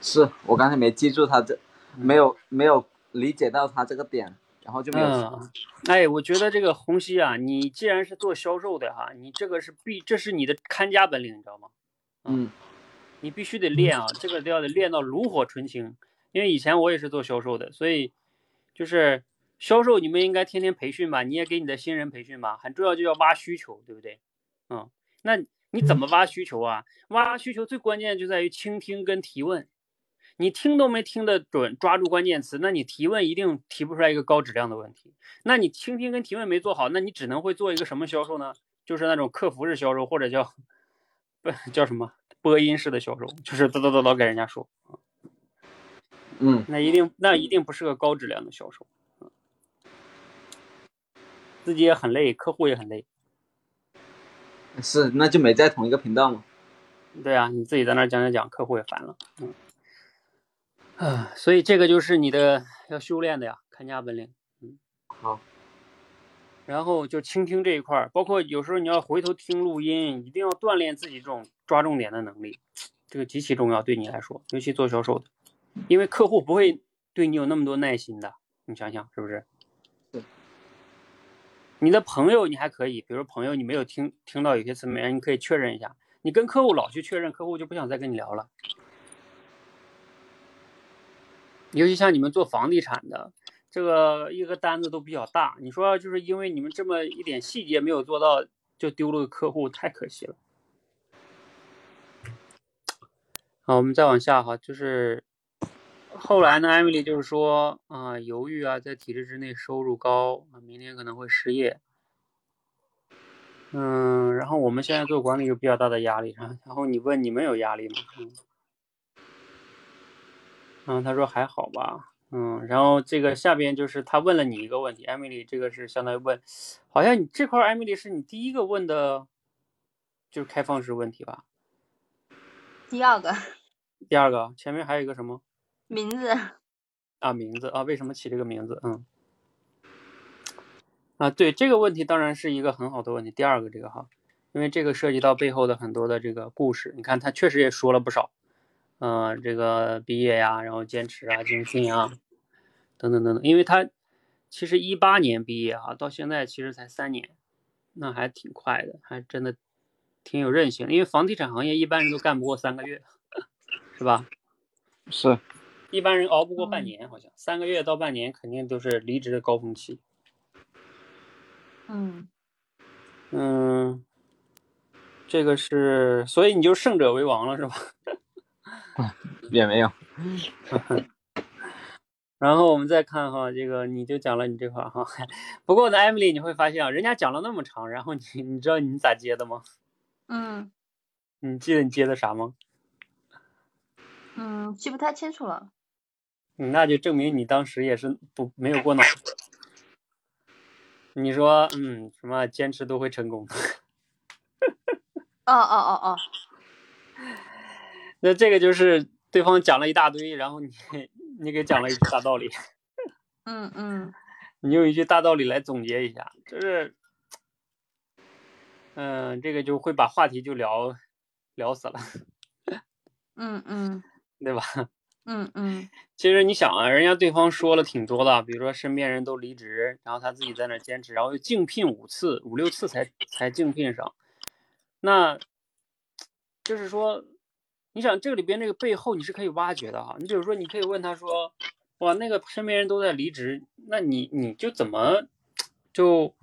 是我刚才没记住他这，没有没有理解到他这个点，然后就没有。嗯，哎，我觉得这个红熙啊，你既然是做销售的哈，你这个是必，这是你的看家本领，你知道吗？嗯，你必须得练啊，这个都要得练到炉火纯青。因为以前我也是做销售的，所以就是销售，你们应该天天培训吧？你也给你的新人培训吧？很重要，就要挖需求，对不对？嗯，那你怎么挖需求啊？挖需求最关键就在于倾听跟提问。你听都没听得准，抓住关键词，那你提问一定提不出来一个高质量的问题。那你倾听跟提问没做好，那你只能会做一个什么销售呢？就是那种客服式销售，或者叫不叫什么播音式的销售，就是叨叨叨叨给人家说。嗯，那一定那一定不是个高质量的销售，自己也很累，客户也很累。是，那就没在同一个频道嘛？对啊，你自己在那讲讲讲，客户也烦了。嗯，啊，所以这个就是你的要修炼的呀，看家本领。嗯，好。然后就倾听这一块儿，包括有时候你要回头听录音，一定要锻炼自己这种抓重点的能力，这个极其重要，对你来说，尤其做销售的。因为客户不会对你有那么多耐心的，你想想是不是？你的朋友你还可以，比如朋友你没有听听到有些词没，你可以确认一下。你跟客户老去确认，客户就不想再跟你聊了。尤其像你们做房地产的，这个一个单子都比较大，你说就是因为你们这么一点细节没有做到，就丢了个客户，太可惜了。好，我们再往下哈，就是。后来呢，艾米丽就是说啊，犹豫啊，在体制之内收入高，明年可能会失业。嗯，然后我们现在做管理有比较大的压力啊。然后你问你们有压力吗？嗯，嗯，他说还好吧。嗯，然后这个下边就是他问了你一个问题，艾米丽，这个是相当于问，好像你这块艾米丽是你第一个问的，就是开放式问题吧？第二个。第二个，前面还有一个什么？名字啊，名字啊，为什么起这个名字？嗯，啊，对这个问题当然是一个很好的问题。第二个这个哈，因为这个涉及到背后的很多的这个故事。你看他确实也说了不少，嗯，这个毕业呀，然后坚持啊，精进啊，等等等等。因为他其实一八年毕业啊，到现在其实才三年，那还挺快的，还真的挺有韧性。因为房地产行业一般人都干不过三个月，是吧？是。一般人熬不过半年，好像三个月到半年肯定都是离职的高峰期。嗯嗯，这个是，所以你就胜者为王了，是吧？也没有。然后我们再看哈，这个你就讲了你这块哈。不过呢，艾米丽，你会发现啊，人家讲了那么长，然后你你知道你咋接的吗？嗯。你记得你接的啥吗？嗯，记不太清楚了。那就证明你当时也是不没有过脑子。你说，嗯，什么坚持都会成功？哦哦哦哦。那这个就是对方讲了一大堆，然后你你给讲了一句大道理。嗯嗯。你用一句大道理来总结一下，就是，嗯，这个就会把话题就聊聊死了。嗯嗯。对吧？嗯嗯，其实你想啊，人家对方说了挺多的，比如说身边人都离职，然后他自己在那坚持，然后又竞聘五次、五六次才才竞聘上。那就是说，你想这个里边这个背后你是可以挖掘的哈。你比如说，你可以问他说，哇，那个身边人都在离职，那你你就怎么就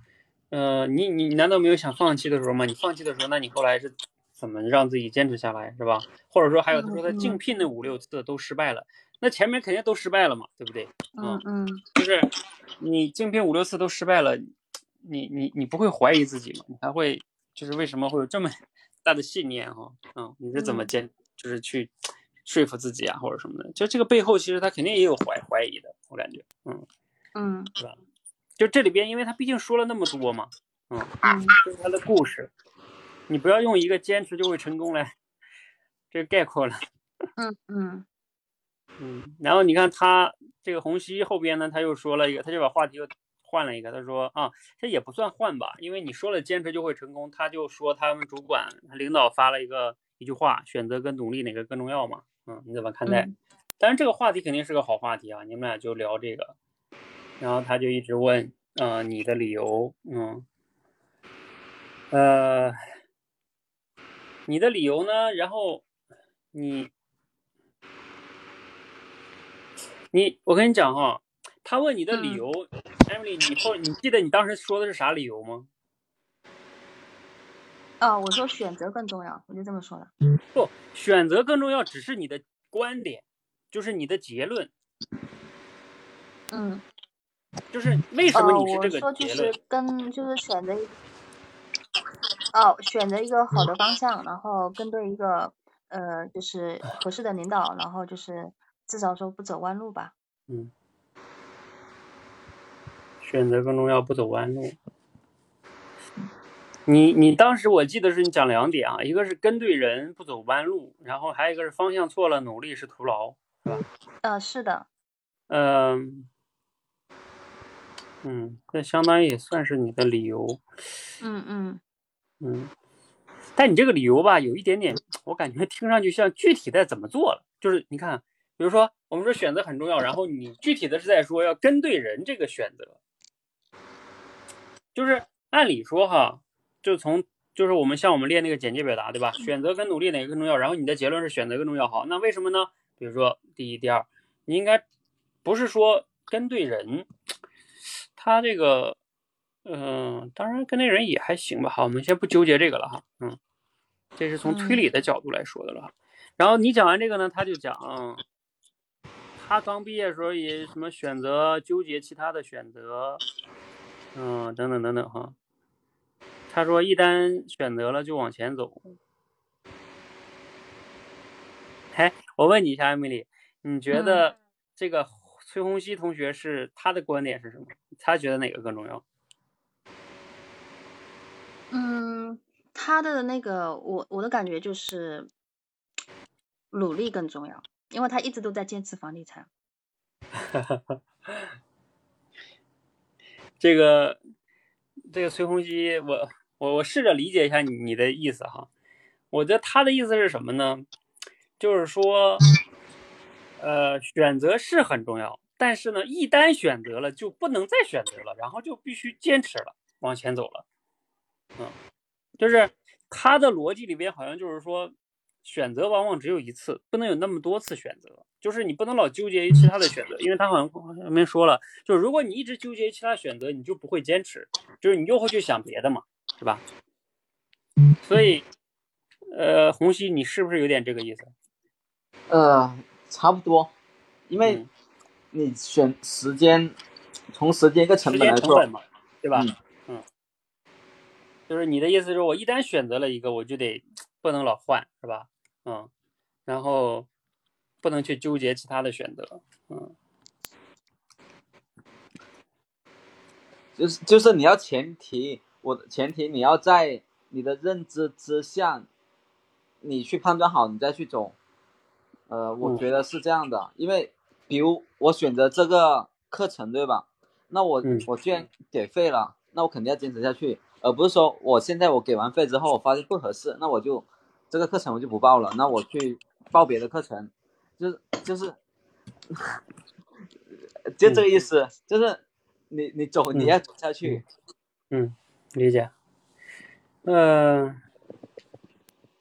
呃，你你难道没有想放弃的时候吗？你放弃的时候，那你后来是？怎么让自己坚持下来，是吧？或者说还有他说他竞聘那五六次都失败了，那前面肯定都失败了嘛，对不对？嗯嗯，就是你竞聘五六次都失败了，你你你不会怀疑自己吗？你还会就是为什么会有这么 大的信念哈？嗯，你是怎么坚就是去说服自己啊，或者什么的？就这个背后其实他肯定也有怀怀疑的，我感觉，嗯嗯，是吧？就这里边，因为他毕竟说了那么多嘛，嗯，这是他的故事。你不要用一个坚持就会成功来这个概括了。嗯嗯 嗯，然后你看他这个洪熙后边呢，他又说了一个，他就把话题又换了一个，他说啊，这也不算换吧，因为你说了坚持就会成功，他就说他们主管他领导发了一个一句话，选择跟努力哪个更重要嘛？嗯，你怎么看待？当然这个话题肯定是个好话题啊，你们俩就聊这个，然后他就一直问，嗯，你的理由，嗯，呃，你的理由呢？然后你。你，我跟你讲哈，他问你的理由，Emily，你后你记得你当时说的是啥理由吗？啊，我说选择更重要，我就这么说的。不，选择更重要只是你的观点，就是你的结论。嗯。就是为什么你是这个说就是跟就是选择，哦，选择一个好的方向，然后跟对一个呃就是合适的领导，然后就是。至少说不走弯路吧。嗯，选择更重要，不走弯路。你你当时我记得是你讲两点啊，一个是跟对人不走弯路，然后还有一个是方向错了，努力是徒劳，是吧？呃，是的。嗯嗯，这相当于也算是你的理由。嗯嗯嗯，但你这个理由吧，有一点点，我感觉听上去像具体在怎么做了，就是你看。比如说，我们说选择很重要，然后你具体的是在说要跟对人这个选择，就是按理说哈，就从就是我们像我们练那个简介表达，对吧？选择跟努力哪个更重要？然后你的结论是选择更重要，好，那为什么呢？比如说第一、第二，你应该不是说跟对人，他这个，嗯，当然跟那人也还行吧，好，我们先不纠结这个了哈，嗯，这是从推理的角度来说的了。然后你讲完这个呢，他就讲。他刚毕业的时候也什么选择纠结其他的选择，嗯，等等等等哈。他说一旦选择了就往前走。哎，我问你一下，艾米丽，你觉得这个崔洪熙同学是他的观点是什么？他觉得哪个更重要？嗯，他的那个我我的感觉就是努力更重要。因为他一直都在坚持房地产，这个这个崔洪熙，我我我试着理解一下你你的意思哈。我觉得他的意思是什么呢？就是说，呃，选择是很重要，但是呢，一旦选择了就不能再选择了，然后就必须坚持了，往前走了。嗯，就是他的逻辑里边好像就是说。选择往往只有一次，不能有那么多次选择。就是你不能老纠结于其他的选择，因为他好像上面说了，就是如果你一直纠结于其他选择，你就不会坚持，就是你又会去想别的嘛，是吧？所以，呃，红熙，你是不是有点这个意思？呃，差不多，因为你选时间，从时间一个成本来说，嘛，对吧？嗯，就是你的意思是我一旦选择了一个，我就得不能老换，是吧？嗯，然后不能去纠结其他的选择，嗯，就是就是你要前提，我的前提你要在你的认知之下，你去判断好，你再去走，呃，我觉得是这样的，因为比如我选择这个课程，对吧？那我我既然给费了，那我肯定要坚持下去，而不是说我现在我给完费之后，我发现不合适，那我就。这个课程我就不报了，那我去报别的课程，就是就是，就这个意思，就是你你走你要走下去，嗯，理解，嗯，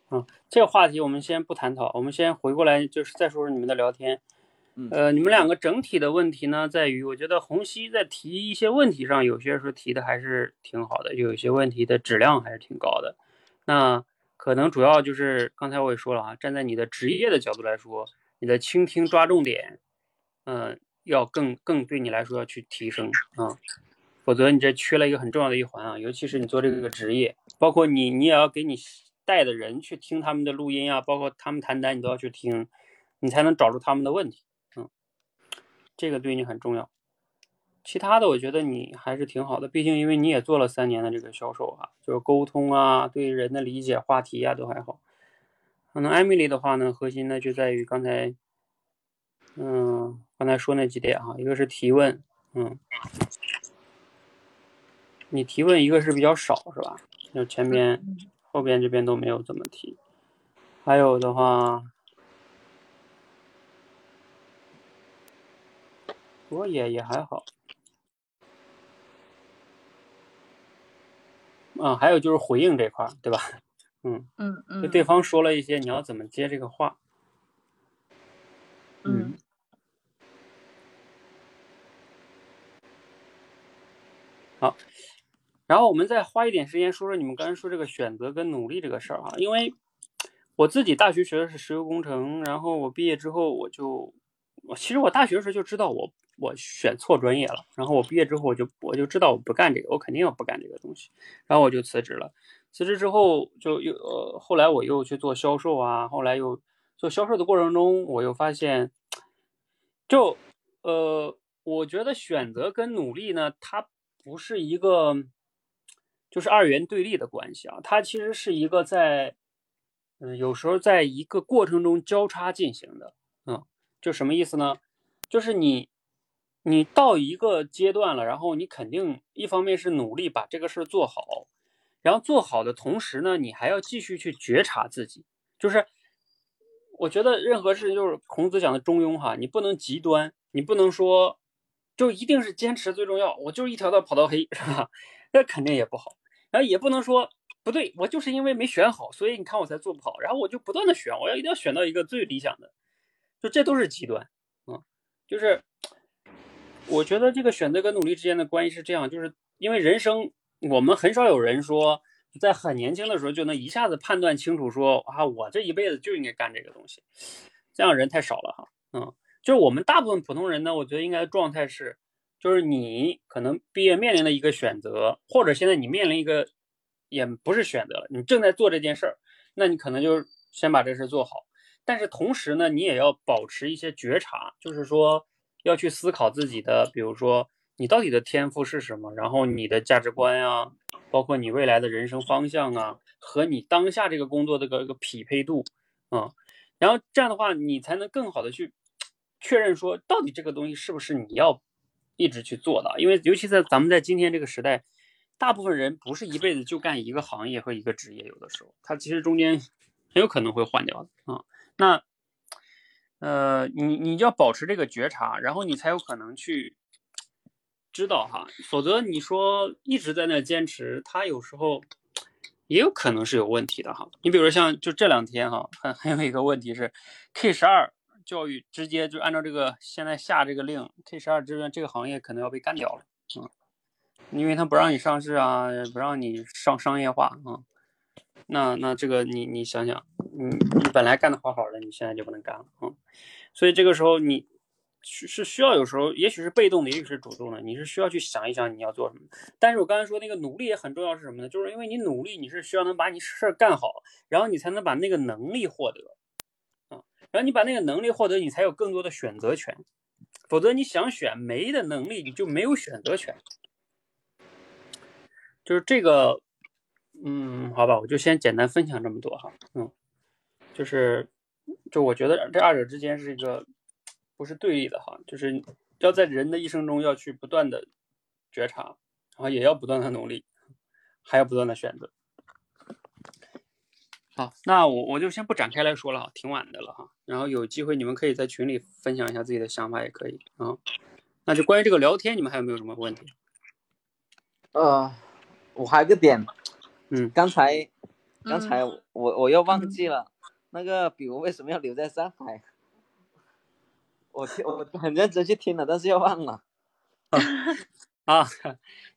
好，这个话题我们先不探讨，我们先回过来就是再说说你们的聊天，呃，你们两个整体的问题呢，在于我觉得红熙在提一些问题上，有些时候提的还是挺好的，有一些问题的质量还是挺高的，那。可能主要就是刚才我也说了啊，站在你的职业的角度来说，你的倾听抓重点，嗯，要更更对你来说要去提升啊，否则你这缺了一个很重要的一环啊，尤其是你做这个职业，包括你你也要给你带的人去听他们的录音啊，包括他们谈单你都要去听，你才能找出他们的问题，嗯，这个对你很重要。其他的我觉得你还是挺好的，毕竟因为你也做了三年的这个销售啊，就是沟通啊，对人的理解、话题啊都还好。可能艾米丽的话呢，核心呢就在于刚才，嗯，刚才说那几点哈，一个是提问，嗯，你提问一个是比较少是吧？就前边、后边这边都没有怎么提，还有的话。不过也也还好，啊，还有就是回应这块儿，对吧？嗯嗯嗯，就对方说了一些，你要怎么接这个话？嗯。好，然后我们再花一点时间说说你们刚才说这个选择跟努力这个事儿啊，因为我自己大学学的是石油工程，然后我毕业之后我就，我其实我大学时候就知道我。我选错专业了，然后我毕业之后我就我就知道我不干这个，我肯定要不干这个东西，然后我就辞职了。辞职之后就又呃，后来我又去做销售啊，后来又做销售的过程中，我又发现，就呃，我觉得选择跟努力呢，它不是一个就是二元对立的关系啊，它其实是一个在嗯，有时候在一个过程中交叉进行的，嗯，就什么意思呢？就是你。你到一个阶段了，然后你肯定一方面是努力把这个事儿做好，然后做好的同时呢，你还要继续去觉察自己。就是我觉得任何事情就是孔子讲的中庸哈，你不能极端，你不能说就一定是坚持最重要，我就一条道跑到黑是吧？那肯定也不好。然后也不能说不对，我就是因为没选好，所以你看我才做不好。然后我就不断的选，我要一定要选到一个最理想的，就这都是极端，嗯，就是。我觉得这个选择跟努力之间的关系是这样，就是因为人生，我们很少有人说在很年轻的时候就能一下子判断清楚，说啊，我这一辈子就应该干这个东西，这样人太少了哈。嗯，就是我们大部分普通人呢，我觉得应该状态是，就是你可能毕业面临的一个选择，或者现在你面临一个也不是选择了，你正在做这件事儿，那你可能就先把这事做好，但是同时呢，你也要保持一些觉察，就是说。要去思考自己的，比如说你到底的天赋是什么，然后你的价值观呀，包括你未来的人生方向啊，和你当下这个工作的个一个匹配度啊，然后这样的话，你才能更好的去确认说，到底这个东西是不是你要一直去做的？因为尤其在咱们在今天这个时代，大部分人不是一辈子就干一个行业和一个职业，有的时候他其实中间很有可能会换掉的啊。那。呃，你你要保持这个觉察，然后你才有可能去知道哈，否则你说一直在那坚持，他有时候也有可能是有问题的哈。你比如说像就这两天哈，还还有一个问题是，K 十二教育直接就按照这个现在下这个令，K 十二这边这个行业可能要被干掉了，嗯，因为他不让你上市啊，不让你上商业化啊。那那这个你你想想，你你本来干的好好的，你现在就不能干了啊，所以这个时候你是需要有时候，也许是被动的，也许是主动的，你是需要去想一想你要做什么。但是我刚才说那个努力也很重要，是什么呢？就是因为你努力，你是需要能把你事儿干好，然后你才能把那个能力获得，然后你把那个能力获得，你才有更多的选择权，否则你想选没的能力，你就没有选择权，就是这个。嗯，好吧，我就先简单分享这么多哈。嗯，就是，就我觉得这二者之间是一个不是对立的哈，就是要在人的一生中要去不断的觉察，然后也要不断的努力，还要不断的选择。好，那我我就先不展开来说了哈，挺晚的了哈。然后有机会你们可以在群里分享一下自己的想法也可以啊。那就关于这个聊天，你们还有没有什么问题？呃，我还有个点。嗯，刚才，刚才我我又忘记了，那个比如为什么要留在上海？我听我很认真去听了，但是又忘了。啊，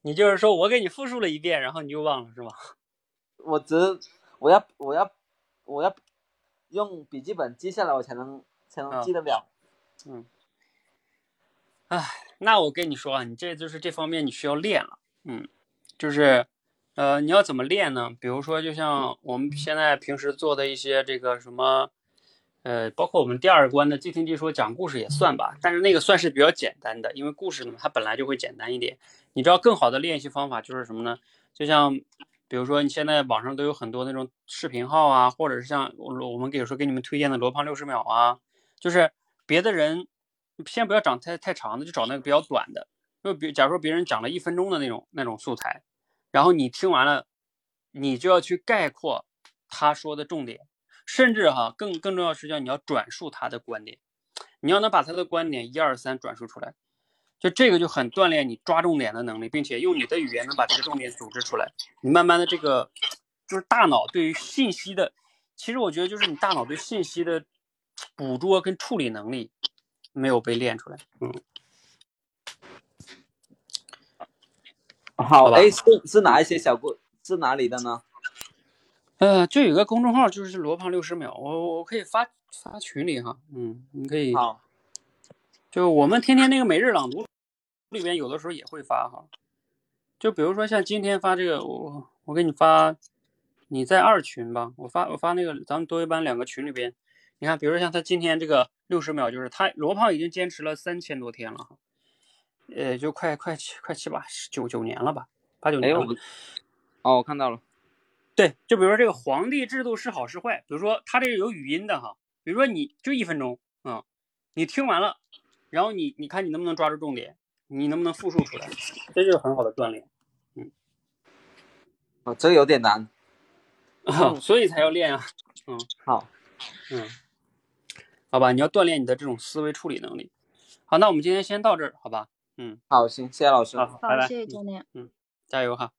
你就是说我给你复述了一遍，然后你就忘了是吧？我只我要我要我要用笔记本记下来，我才能才能记得了。嗯。哎，那我跟你说啊，你这就是这方面你需要练了。嗯，就是。呃，你要怎么练呢？比如说，就像我们现在平时做的一些这个什么，呃，包括我们第二关的即听即说讲故事也算吧，但是那个算是比较简单的，因为故事呢它本来就会简单一点。你知道更好的练习方法就是什么呢？就像比如说你现在网上都有很多那种视频号啊，或者是像我我们给说给你们推荐的罗胖六十秒啊，就是别的人先不要讲太太长的，就找那个比较短的。就比假如说别人讲了一分钟的那种那种素材，然后你听完了，你就要去概括他说的重点。甚至哈，更更重要是叫你要转述他的观点，你要能把他的观点一二三转述出来，就这个就很锻炼你抓重点的能力，并且用你的语言能把这个重点组织出来。你慢慢的这个就是大脑对于信息的，其实我觉得就是你大脑对信息的捕捉跟处理能力没有被练出来。嗯，好，哎，是是哪一些小故是哪里的呢？呃，就有个公众号，就是罗胖六十秒，我我可以发发群里哈，嗯，你可以，好，就我们天天那个每日朗读里边，有的时候也会发哈，就比如说像今天发这个，我我给你发，你在二群吧，我发我发那个咱们多一班两个群里边，你看，比如说像他今天这个六十秒，就是他罗胖已经坚持了三千多天了哈，呃，就快快七快七八九九年了吧，八九年了，哦，我看到了。对，就比如说这个皇帝制度是好是坏，比如说他这个有语音的哈，比如说你就一分钟啊，你听完了，然后你你看你能不能抓住重点，你能不能复述出来，这就是很好的锻炼。嗯，啊，这个有点难，啊，所以才要练啊。嗯，好，嗯，好吧，你要锻炼你的这种思维处理能力。好，那我们今天先到这儿，好吧？嗯，好，行，谢谢老师，好，拜拜，谢谢教练，嗯，加油哈。